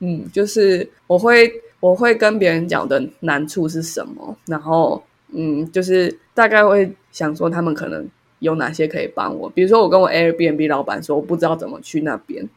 嗯，(laughs) 就是我会。我会跟别人讲的难处是什么，然后嗯，就是大概会想说他们可能有哪些可以帮我。比如说，我跟我 Airbnb 老板说，我不知道怎么去那边，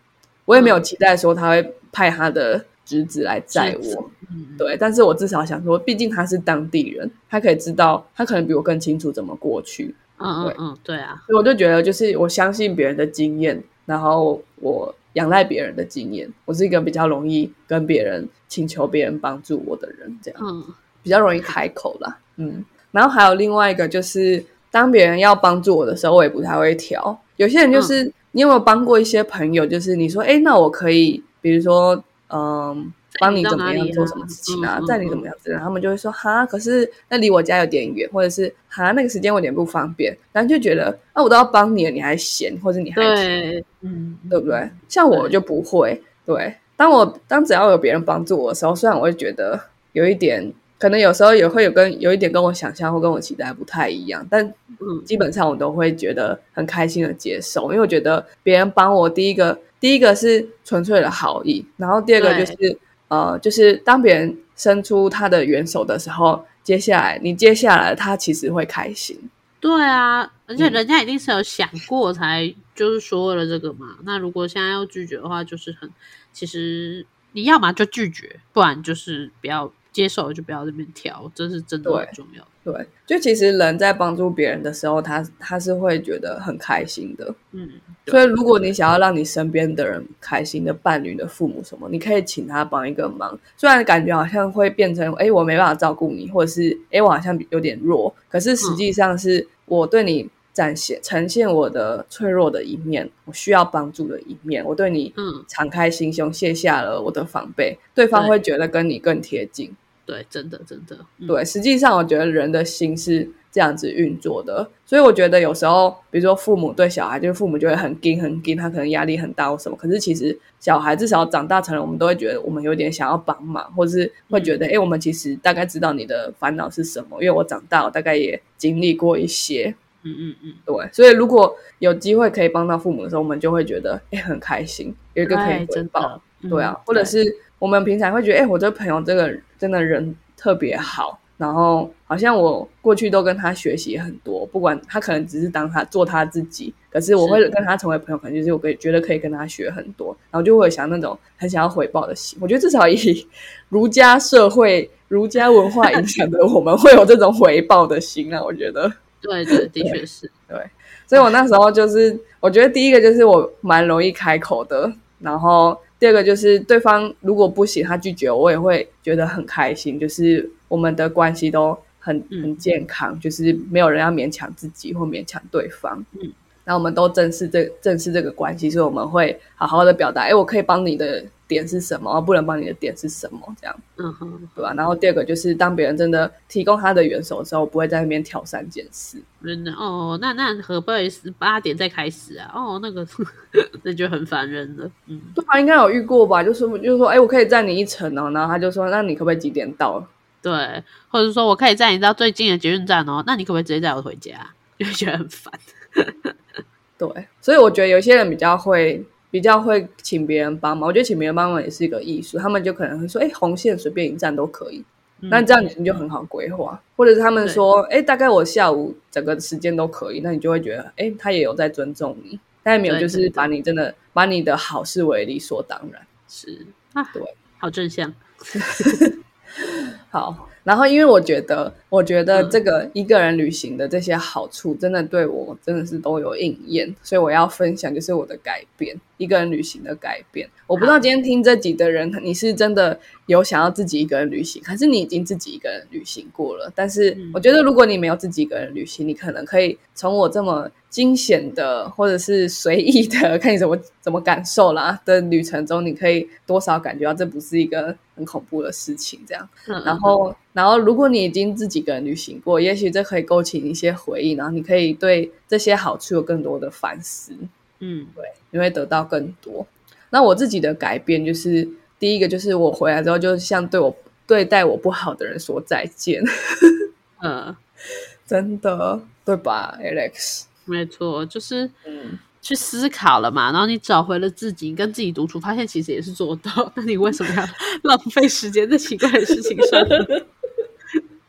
我也没有期待说他会派他的侄子来载我，对。但是我至少想说，毕竟他是当地人，他可以知道，他可能比我更清楚怎么过去。嗯嗯嗯，对啊。所以我就觉得，就是我相信别人的经验，然后我。仰赖别人的经验，我是一个比较容易跟别人请求别人帮助我的人，这样，嗯，比较容易开口啦，嗯。然后还有另外一个，就是当别人要帮助我的时候，我也不太会挑。有些人就是，你有没有帮过一些朋友？就是你说，哎，那我可以，比如说，嗯。帮你怎么样做什么事情啊？在你怎么样子，他们就会说哈，可是那离我家有点远，或者是哈那个时间我有点不方便，然后就觉得啊，我都要帮你了，你还嫌，或者你还对，嗯，对不对？像我就不会，对，当我当只要有别人帮助我的时候，虽然我会觉得有一点，可能有时候也会有跟有一点跟我想象或跟我期待不太一样，但嗯，基本上我都会觉得很开心的接受，因为我觉得别人帮我，第一个第一个是纯粹的好意，然后第二个就是。呃，就是当别人伸出他的援手的时候，接下来你接下来他其实会开心。对啊，而且人家一定是有想过才就是说了这个嘛。那如果现在要拒绝的话，就是很其实你要么就拒绝，不然就是不要接受，就不要这边挑，这是真的很重要。对，就其实人在帮助别人的时候，他他是会觉得很开心的。嗯，所以如果你想要让你身边的人开心的伴侣的父母什么，你可以请他帮一个忙。虽然感觉好像会变成，哎，我没办法照顾你，或者是，哎，我好像有点弱，可是实际上是我对你展现呈现我的脆弱的一面，我需要帮助的一面，我对你嗯敞开心胸，卸下了我的防备，对方会觉得跟你更贴近。对，真的，真的，对。实际上，我觉得人的心是这样子运作的。所以我觉得有时候，比如说父母对小孩，就是父母就会很紧很紧，他可能压力很大或什么。可是其实小孩至少长大成人，我们都会觉得我们有点想要帮忙，或者是会觉得，哎，我们其实大概知道你的烦恼是什么，因为我长大，我大概也经历过一些。嗯嗯嗯，对。所以如果有机会可以帮到父母的时候，我们就会觉得，哎，很开心，有一个可以回报。对啊，或者是我们平常会觉得，哎，我这朋友这个真的人特别好。然后好像我过去都跟他学习很多，不管他可能只是当他做他自己，可是我会跟他成为朋友，可能就是我可以觉得可以跟他学很多，然后就会想那种很想要回报的心。我觉得至少以儒家社会、儒家文化影响的，我们会有这种回报的心啊。我觉得，对对，的确是对。所以我那时候就是，我觉得第一个就是我蛮容易开口的，然后第二个就是对方如果不行，他拒绝我，我也会觉得很开心，就是。我们的关系都很很健康，就是没有人要勉强自己或勉强对方。嗯，那我们都正视这正视这个关系，所以我们会好好的表达。哎，我可以帮你的点是什么？不能帮你的点是什么？这样，嗯哼，对吧？然后第二个就是，当别人真的提供他的援手的时候，不会在那边挑三拣四。真的哦，那那可不可以八点再开始啊？哦，那个 (laughs) 那就很烦人了。嗯，对啊应该有遇过吧？就是就是说，哎，我可以载你一程哦。然后他就说，那你可不可以几点到？对，或者说我可以载你到最近的捷运站哦，那你可不可以直接载我回家？(laughs) 就觉得很烦。对，所以我觉得有些人比较会，比较会请别人帮忙。我觉得请别人帮忙也是一个艺术。他们就可能会说：“哎，红线随便一站都可以。”那这样你就很好规划。或者是他们说：“哎，大概我下午整个时间都可以。”那你就会觉得：“哎，他也有在尊重你。”但没有就是把你真的把你的好视为理所当然。是啊，对，好正向。(laughs) 好，然后因为我觉得，我觉得这个一个人旅行的这些好处，真的对我真的是都有应验，所以我要分享就是我的改变，一个人旅行的改变。我不知道今天听这集的人，你是真的有想要自己一个人旅行，还是你已经自己一个人旅行过了？但是我觉得，如果你没有自己一个人旅行，你可能可以从我这么。惊险的，或者是随意的，看你怎么怎么感受啦的旅程中，你可以多少感觉到这不是一个很恐怖的事情，这样。然后，然后，如果你已经自己一个人旅行过，也许这可以勾起一些回忆，然后你可以对这些好处有更多的反思。嗯，对，你会得到更多。那我自己的改变就是，第一个就是我回来之后，就像对我对待我不好的人说再见。嗯，(laughs) 真的，对吧，Alex？没错，就是去思考了嘛，然后你找回了自己，跟自己独处，发现其实也是做到。那你为什么要浪费时间在奇怪的事情上？(laughs)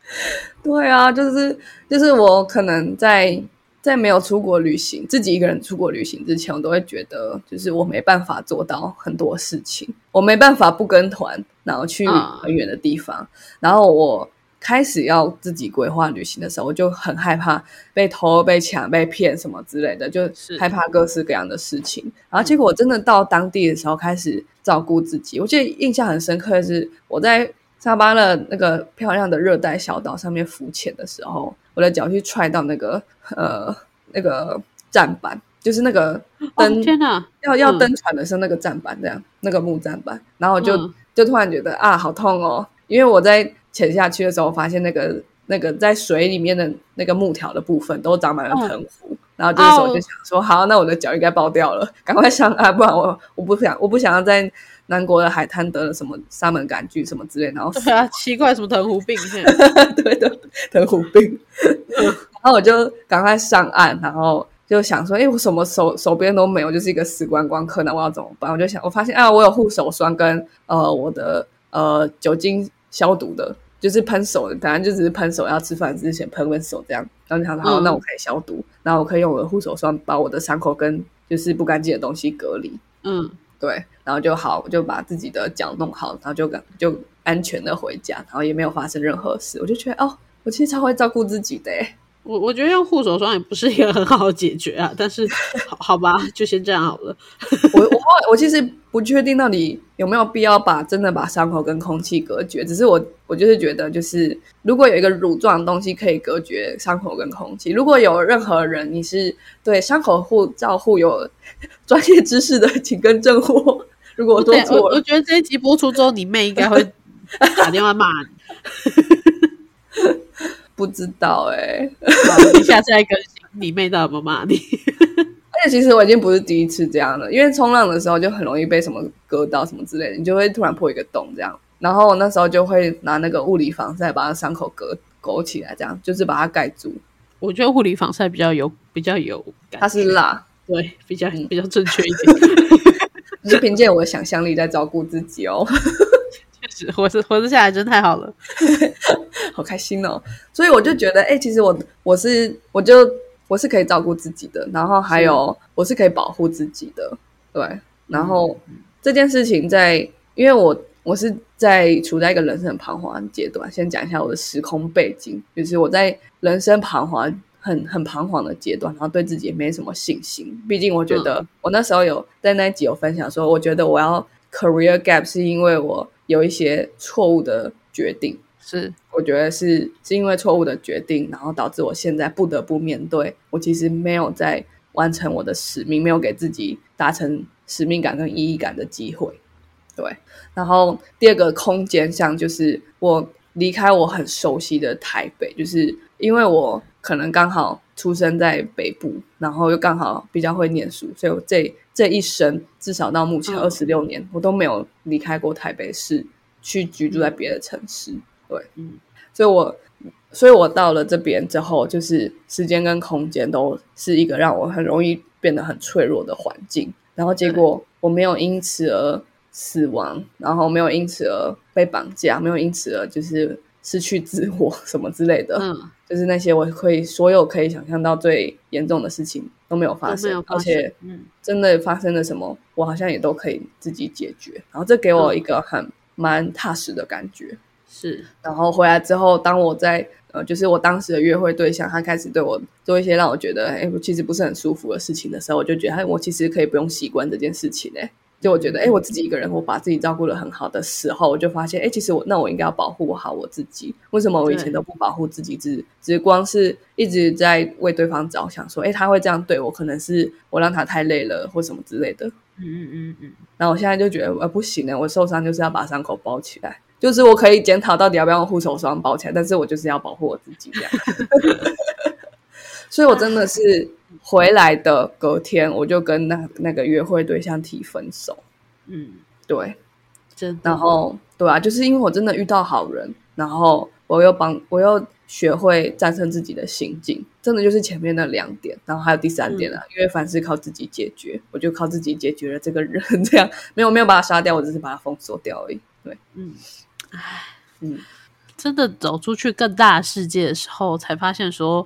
(laughs) 对啊，就是就是我可能在在没有出国旅行，自己一个人出国旅行之前，我都会觉得，就是我没办法做到很多事情，我没办法不跟团，然后去很远的地方，然后我。开始要自己规划旅行的时候，我就很害怕被偷、被抢、被骗什么之类的，就害怕各式各样的事情。然后结果我真的到当地的时候，开始照顾自己。我记得印象很深刻的是，我在沙巴的那个漂亮的热带小岛上面浮潜的时候，我的脚去踹到那个呃那个站板，就是那个登天哪要要登船的时候那个站板这样那个木站板，然后我就就突然觉得啊好痛哦，因为我在。潜下去的时候，发现那个那个在水里面的那个木条的部分都长满了藤壶，然后这个时候就想说：好，那我的脚应该爆掉了，赶快上岸，不然我我不想我不想要在南国的海滩得了什么沙门杆菌什么之类，然后对啊，(laughs) 奇怪什么藤壶病，(laughs) 对的藤壶病，(laughs) 然后我就赶快上岸，然后就想说：哎，我什么手手边都没有，就是一个死观光客，那我要怎么办？我就想，我发现啊，我有护手霜跟呃我的呃酒精消毒的。就是喷手，的，反正就只是喷手，要吃饭之前喷喷手这样。然后想，好，那我可以消毒，然后我可以用我的护手霜把我的伤口跟就是不干净的东西隔离。嗯，对，然后就好，我就把自己的脚弄好，然后就赶就安全的回家，然后也没有发生任何事。我就觉得，哦，我其实超会照顾自己的。我我觉得用护手霜也不是一个很好的解决啊，但是好好吧，就先这样好了。我我我其实不确定到底有没有必要把真的把伤口跟空气隔绝，只是我我就是觉得，就是如果有一个乳状的东西可以隔绝伤口跟空气，如果有任何人你是对伤口护照护有 (laughs) 专业知识的，请跟正我。如果我做错了，我觉得这一集播出之后，你妹应该会打电话骂你。(laughs) 不知道哎、下次再更新，你妹到底有没有骂你？(laughs) 而且其实我已经不是第一次这样了，因为冲浪的时候就很容易被什么割到什么之类的，你就会突然破一个洞这样。然后我那时候就会拿那个物理防晒把它伤口隔勾起来，这样就是把它盖住。我觉得物理防晒比较有比较有感，它是辣，对比较比较正确一点。(laughs) 你是凭借我的想象力在照顾自己哦，确实，活着活着下来真太好了。(laughs) 好开心哦。所以我就觉得，哎、其实我我是我就我是可以照顾自己的，然后还有我是可以保护自己的，对。然后这件事情在，因为我我是在处在一个人生很彷徨的阶段。先讲一下我的时空背景，就是我在人生彷徨很很彷徨的阶段，然后对自己也没什么信心。毕竟我觉得我那时候有在那一集有分享说，我觉得我要 career gap 是因为我有一些错误的决定。是我觉得是是因为错误的决定，然后导致我现在不得不面对，我其实没有在完成我的使命，没有给自己达成使命感跟意义感的机会。对，然后第二个空间上就是我离开我很熟悉的台北，就是因为我可能刚好出生在北部，然后又刚好比较会念书，所以我这这一生至少到目前嗯二十六年，我都没有离开过台北市，去居住在别的城市。对，嗯，所以我，所以我到了这边之后，就是时间跟空间都是一个让我很容易变得很脆弱的环境。然后结果我没有因此而死亡，然后没有因此而被绑架，没有因此而就是失去自我什么之类的。嗯，就是那些我可以所有可以想象到最严重的事情都没有发生，而且。嗯真的发生了什么，我好像也都可以自己解决。然后这给我一个很蛮踏实的感觉。是然后回来之后，当我在呃，就是我当时的约会对象，他开始对我做一些让我觉得，哎，其实不是很舒服的事情的时候，我就觉得，哎，我其实可以不用习惯这件事情，哎，就我觉得，哎，我自己一个人，我把自己照顾的很好的时候，我就发现，哎，其实我那我应该要保护好我自己。为什么我以前都不保护自己？只只光是一直在为对方着想，说，哎，他会这样对我，可能是我让他太累了，或什么之类的。嗯嗯嗯嗯，然后我现在就觉得，呃，不行呢，我受伤就是要把伤口包起来，就是我可以检讨到底要不要用护手霜包起来，但是我就是要保护我自己这样。所以我真的是回来的隔天，我就跟那那个约会对象提分手。嗯，对，真的。然后对啊，就是因为我真的遇到好人，然后我又帮我又学会战胜自己的心境，真的就是前面那两点，然后还有第三点啊，因为凡事靠自己解决，我就靠自己解决了这个人，这样没有没有把他杀掉，我只是把他封锁掉而已。对，嗯，唉，嗯，真的走出去更大的世界的时候，才发现说，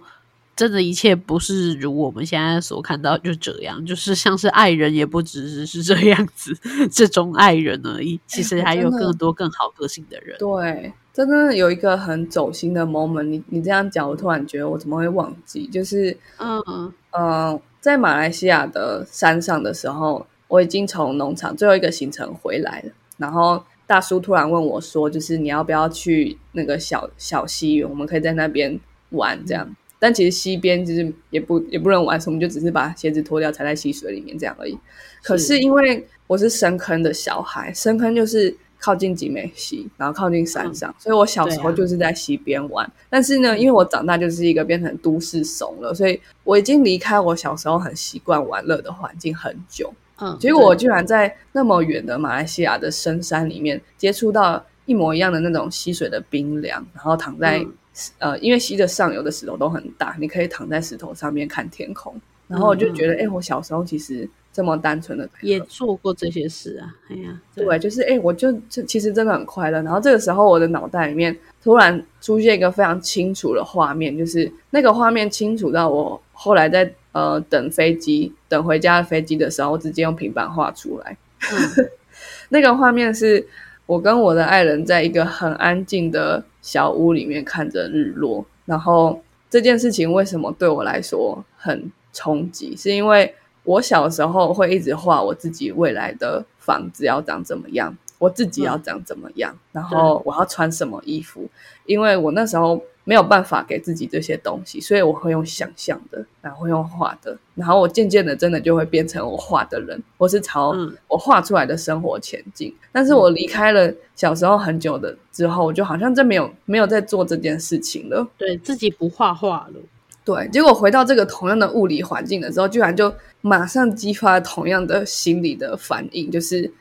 真的，一切不是如我们现在所看到就这样，就是像是爱人，也不只是这样子，(laughs) 这种爱人而已。其实还有更多更好个性的人。对，真的有一个很走心的 moment，你你这样讲，我突然觉得我怎么会忘记？就是嗯嗯嗯，在马来西亚的山上的时候，我已经从农场最后一个行程回来了。然后大叔突然问我说：“就是你要不要去那个小小溪园？我们可以在那边玩这样。但其实溪边就是也不也不能玩什么，就只是把鞋子脱掉踩在溪水里面这样而已。可是因为我是深坑的小孩，深坑就是靠近集美溪，然后靠近山上，所以我小时候就是在溪边玩。但是呢，因为我长大就是一个变成都市怂了，所以我已经离开我小时候很习惯玩乐的环境很久。嗯，结果我居然在那么远的马来西亚的深山里面接触到一模一样的那种溪水的冰凉，然后躺在、嗯呃，因为溪的上游的石头都很大，你可以躺在石头上面看天空。然后我就觉得，哎、我小时候其实这么单纯的也做过这些事啊。哎呀，对，就是哎、诶我就这其实真的很快乐。然后这个时候，我的脑袋里面突然出现一个非常清楚的画面，就是那个画面清楚到我后来在呃等飞机、等回家的飞机的时候，我直接用平板画出来。嗯 (laughs) 那个画面是我跟我的爱人在一个很安静的小屋里面看着日落。然后这件事情为什么对我来说很冲击？是因为我小时候会一直画我自己未来的房子要长怎么样，我自己要长怎么样，然后我要穿什么衣服。因为我那时候没有办法给自己这些东西，所以我会用想象的，然后会用画的，然后我渐渐的真的就会变成我画的人，我是朝我画出来的生活前进。但是我离开了小时候很久的之后，我就好像真没有没有在做这件事情了，对自己不画画了。对，结果回到这个同样的物理环境的时候，居然就马上激发同样的心理的反应，就是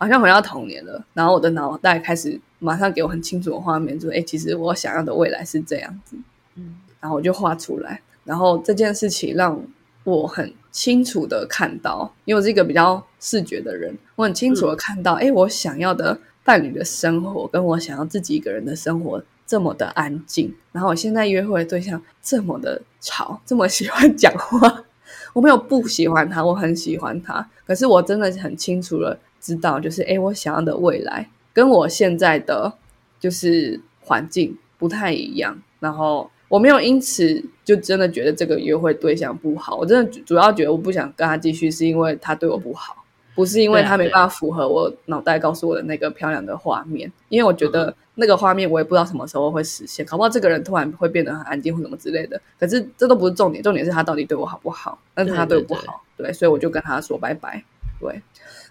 好像回到童年了，然后我的脑袋开始。马上给我很清楚的画面，说：“哎，其实我想要的未来是这样子。”嗯，然后我就画出来。然后这件事情让我很清楚的看到，因为我是一个比较视觉的人，我很清楚的看到，哎，我想要的伴侣的生活，跟我想要自己一个人的生活这么的安静。然后我现在约会的对象这么的吵，这么喜欢讲话。我没有不喜欢他，我很喜欢他。可是我真的很清楚的知道，就是哎，我想要的未来。跟我现在的就是环境不太一样，然后我没有因此就真的觉得这个约会对象不好。我真的主要觉得我不想跟他继续，是因为他对我不好，不是因为他没办法符合我脑袋告诉我的那个漂亮的画面。因为我觉得那个画面我也不知道什么时候会实现，搞不好这个人突然会变得很安静或什么之类的。可是这都不是重点，重点是他到底对我好不好？但是他对我不好，对，所以我就跟他说拜拜。对，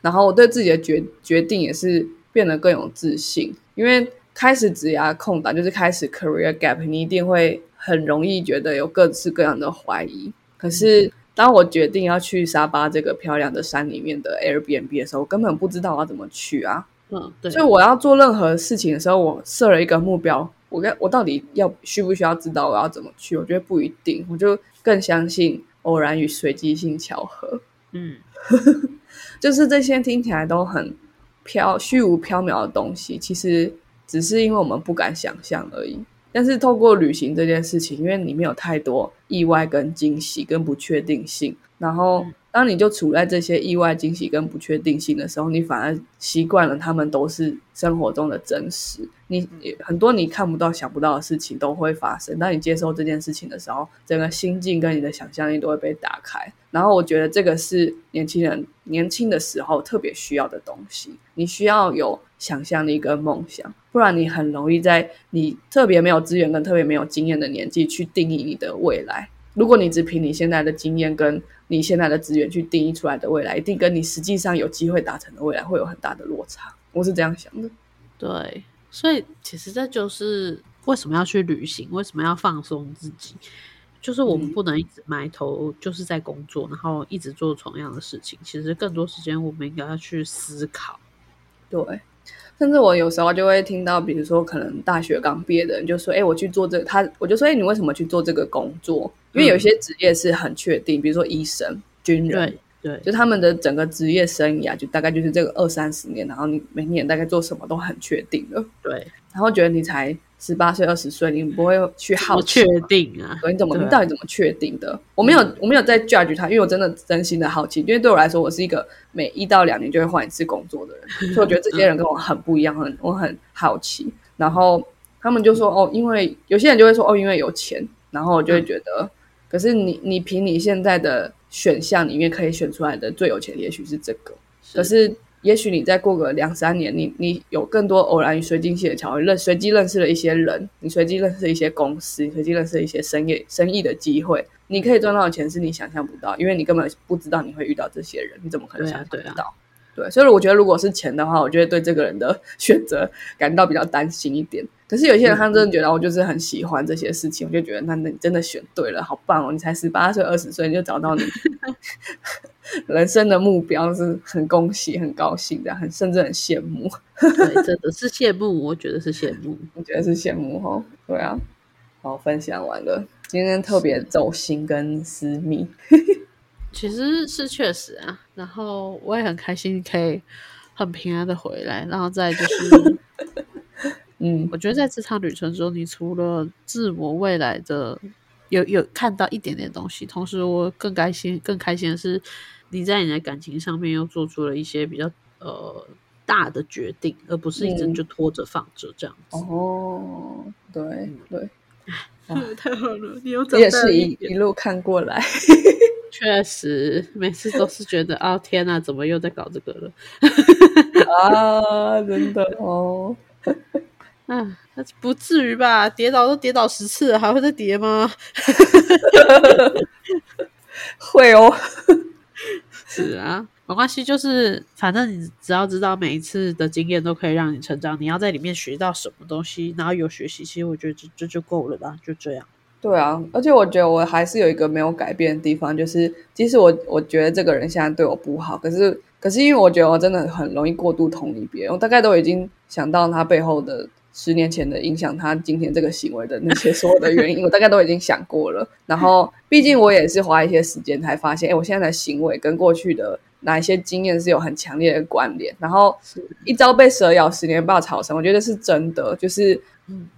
然后我对自己的决决定也是。变得更有自信，因为开始职涯空档，就是开始 career gap，你一定会很容易觉得有各式各样的怀疑。可是当我决定要去沙巴这个漂亮的山里面的 Airbnb 的时候，我根本不知道我要怎么去啊。嗯，对。所以我要做任何事情的时候，我设了一个目标，我该我到底要需不需要知道我要怎么去？我觉得不一定，我就更相信偶然与随机性巧合。嗯，(laughs) 就是这些听起来都很。飘虚无缥缈的东西，其实只是因为我们不敢想象而已。但是透过旅行这件事情，因为里面有太多意外、跟惊喜、跟不确定性，然后当你就处在这些意外、惊喜跟不确定性的时候，你反而习惯了他们都是生活中的真实。你很多你看不到、想不到的事情都会发生。当你接受这件事情的时候，整个心境跟你的想象力都会被打开。然后我觉得这个是年轻人年轻的时候特别需要的东西。你需要有想象力跟梦想，不然你很容易在你特别没有资源跟特别没有经验的年纪去定义你的未来。如果你只凭你现在的经验跟你现在的资源去定义出来的未来，一定跟你实际上有机会达成的未来会有很大的落差。我是这样想的。对，所以其实这就是为什么要去旅行，为什么要放松自己。就是我们不能一直埋头就是在工作，然后一直做同样的事情。其实更多时间，我们应该要去思考。对，甚至我有时候就会听到，比如说可能大学刚毕业的人就说：“哎，我去做这。”他我就说：“哎，你为什么去做这个工作？”因为有些职业是很确定，比如说医生、军人，对，就他们的整个职业生涯就大概就是这个二三十年，然后你每年大概做什么都很确定的。对，然后觉得你才。十八岁、二十岁，你不会去好确定啊？你怎么？你到底怎么确定的？我没有，我没有在 judge 他，因为我真的真心的好奇。因为对我来说，我是一个每一到两年就会换一次工作的人，(laughs) 所以我觉得这些人跟我很不一样，很我很好奇。然后他们就说：“哦，因为有些人就会说哦，因为有钱。”然后我就会觉得，可是你你凭你现在的选项里面可以选出来的最有钱，也许是这个，可是。也许你再过个两三年，你你有更多偶然与随机性的巧遇，认随机认识了一些人，你随机认识一些公司，随机认识一些生意生意的机会，你可以赚到的钱是你想象不到，因为你根本不知道你会遇到这些人，你怎么可能想象得到？对，所以我觉得如果是钱的话，我就会对这个人的选择感到比较担心一点。可是有些人他真的觉得我就是很喜欢这些事情，我就觉得那那你真的选对了，好棒哦！你才十八岁、二十岁你就找到你人生的目标，是很恭喜、很高兴的，很甚至很羡慕。(laughs) 对，真的是羡慕，我觉得是羡慕，我觉得是羡慕哈。对啊，好，分享完了，今天特别走心跟私密。(laughs) 其实是确实啊，然后我也很开心可以很平安的回来，然后再就是，(laughs) 嗯，我觉得在这场旅程中，你除了自我未来的有有看到一点点东西，同时我更开心更开心的是，你在你的感情上面又做出了一些比较呃大的决定，而不是一直就拖着放着这样子。哦，对对 (laughs) (laughs) 太好了，你有也是一一路看过来。(laughs) 确实，每次都是觉得啊，天哪，怎么又在搞这个了？啊，真的哦。嗯，(laughs) 不至于吧？跌倒都跌倒十次了，还会再跌吗？(laughs) (laughs) 会哦。是啊，没关系，就是反正你只要知道每一次的经验都可以让你成长，你要在里面学到什么东西，然后有学习，其实我觉得这这就够了吧，就这样。对啊，而且我觉得我还是有一个没有改变的地方，就是即使我我觉得这个人现在对我不好，可是可是因为我觉得我真的很容易过度同理别人，我大概都已经想到他背后的十年前的影响他今天这个行为的那些所有的原因，我大概都已经想过了。然后毕竟我也是花一些时间才发现，哎，我现在的行为跟过去的哪一些经验是有很强烈的关联。然后一朝被蛇咬，十年怕草绳，我觉得是真的，就是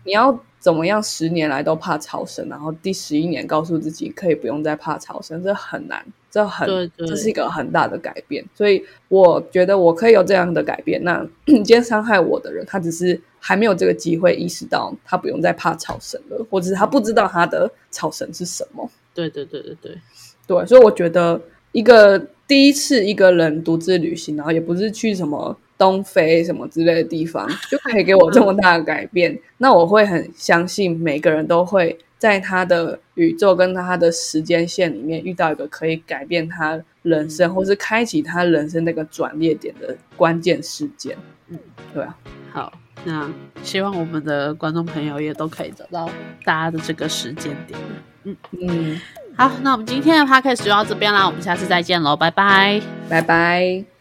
你要。怎么样？十年来都怕草绳，然后第十一年告诉自己可以不用再怕草绳，这很难，这很，这是一个很大的改变。所以我觉得我可以有这样的改变。那 (clears throat) 今天伤害我的人，他只是还没有这个机会意识到他不用再怕草神了，或者是他不知道他的草神是什么。对对对对对对，所以我觉得一个第一次一个人独自旅行，然后也不是去什么。东非什么之类的地方就可以给我这么大的改变，那我会很相信每个人都会在他的宇宙跟他的时间线里面遇到一个可以改变他人生，或是开启他人生那个转捩点的关键事件。嗯，对啊。好，那希望我们的观众朋友也都可以找到大家的这个时间点。嗯嗯，好，那我们今天的 podcast 就到这边啦，我们下次再见喽，拜拜，拜拜。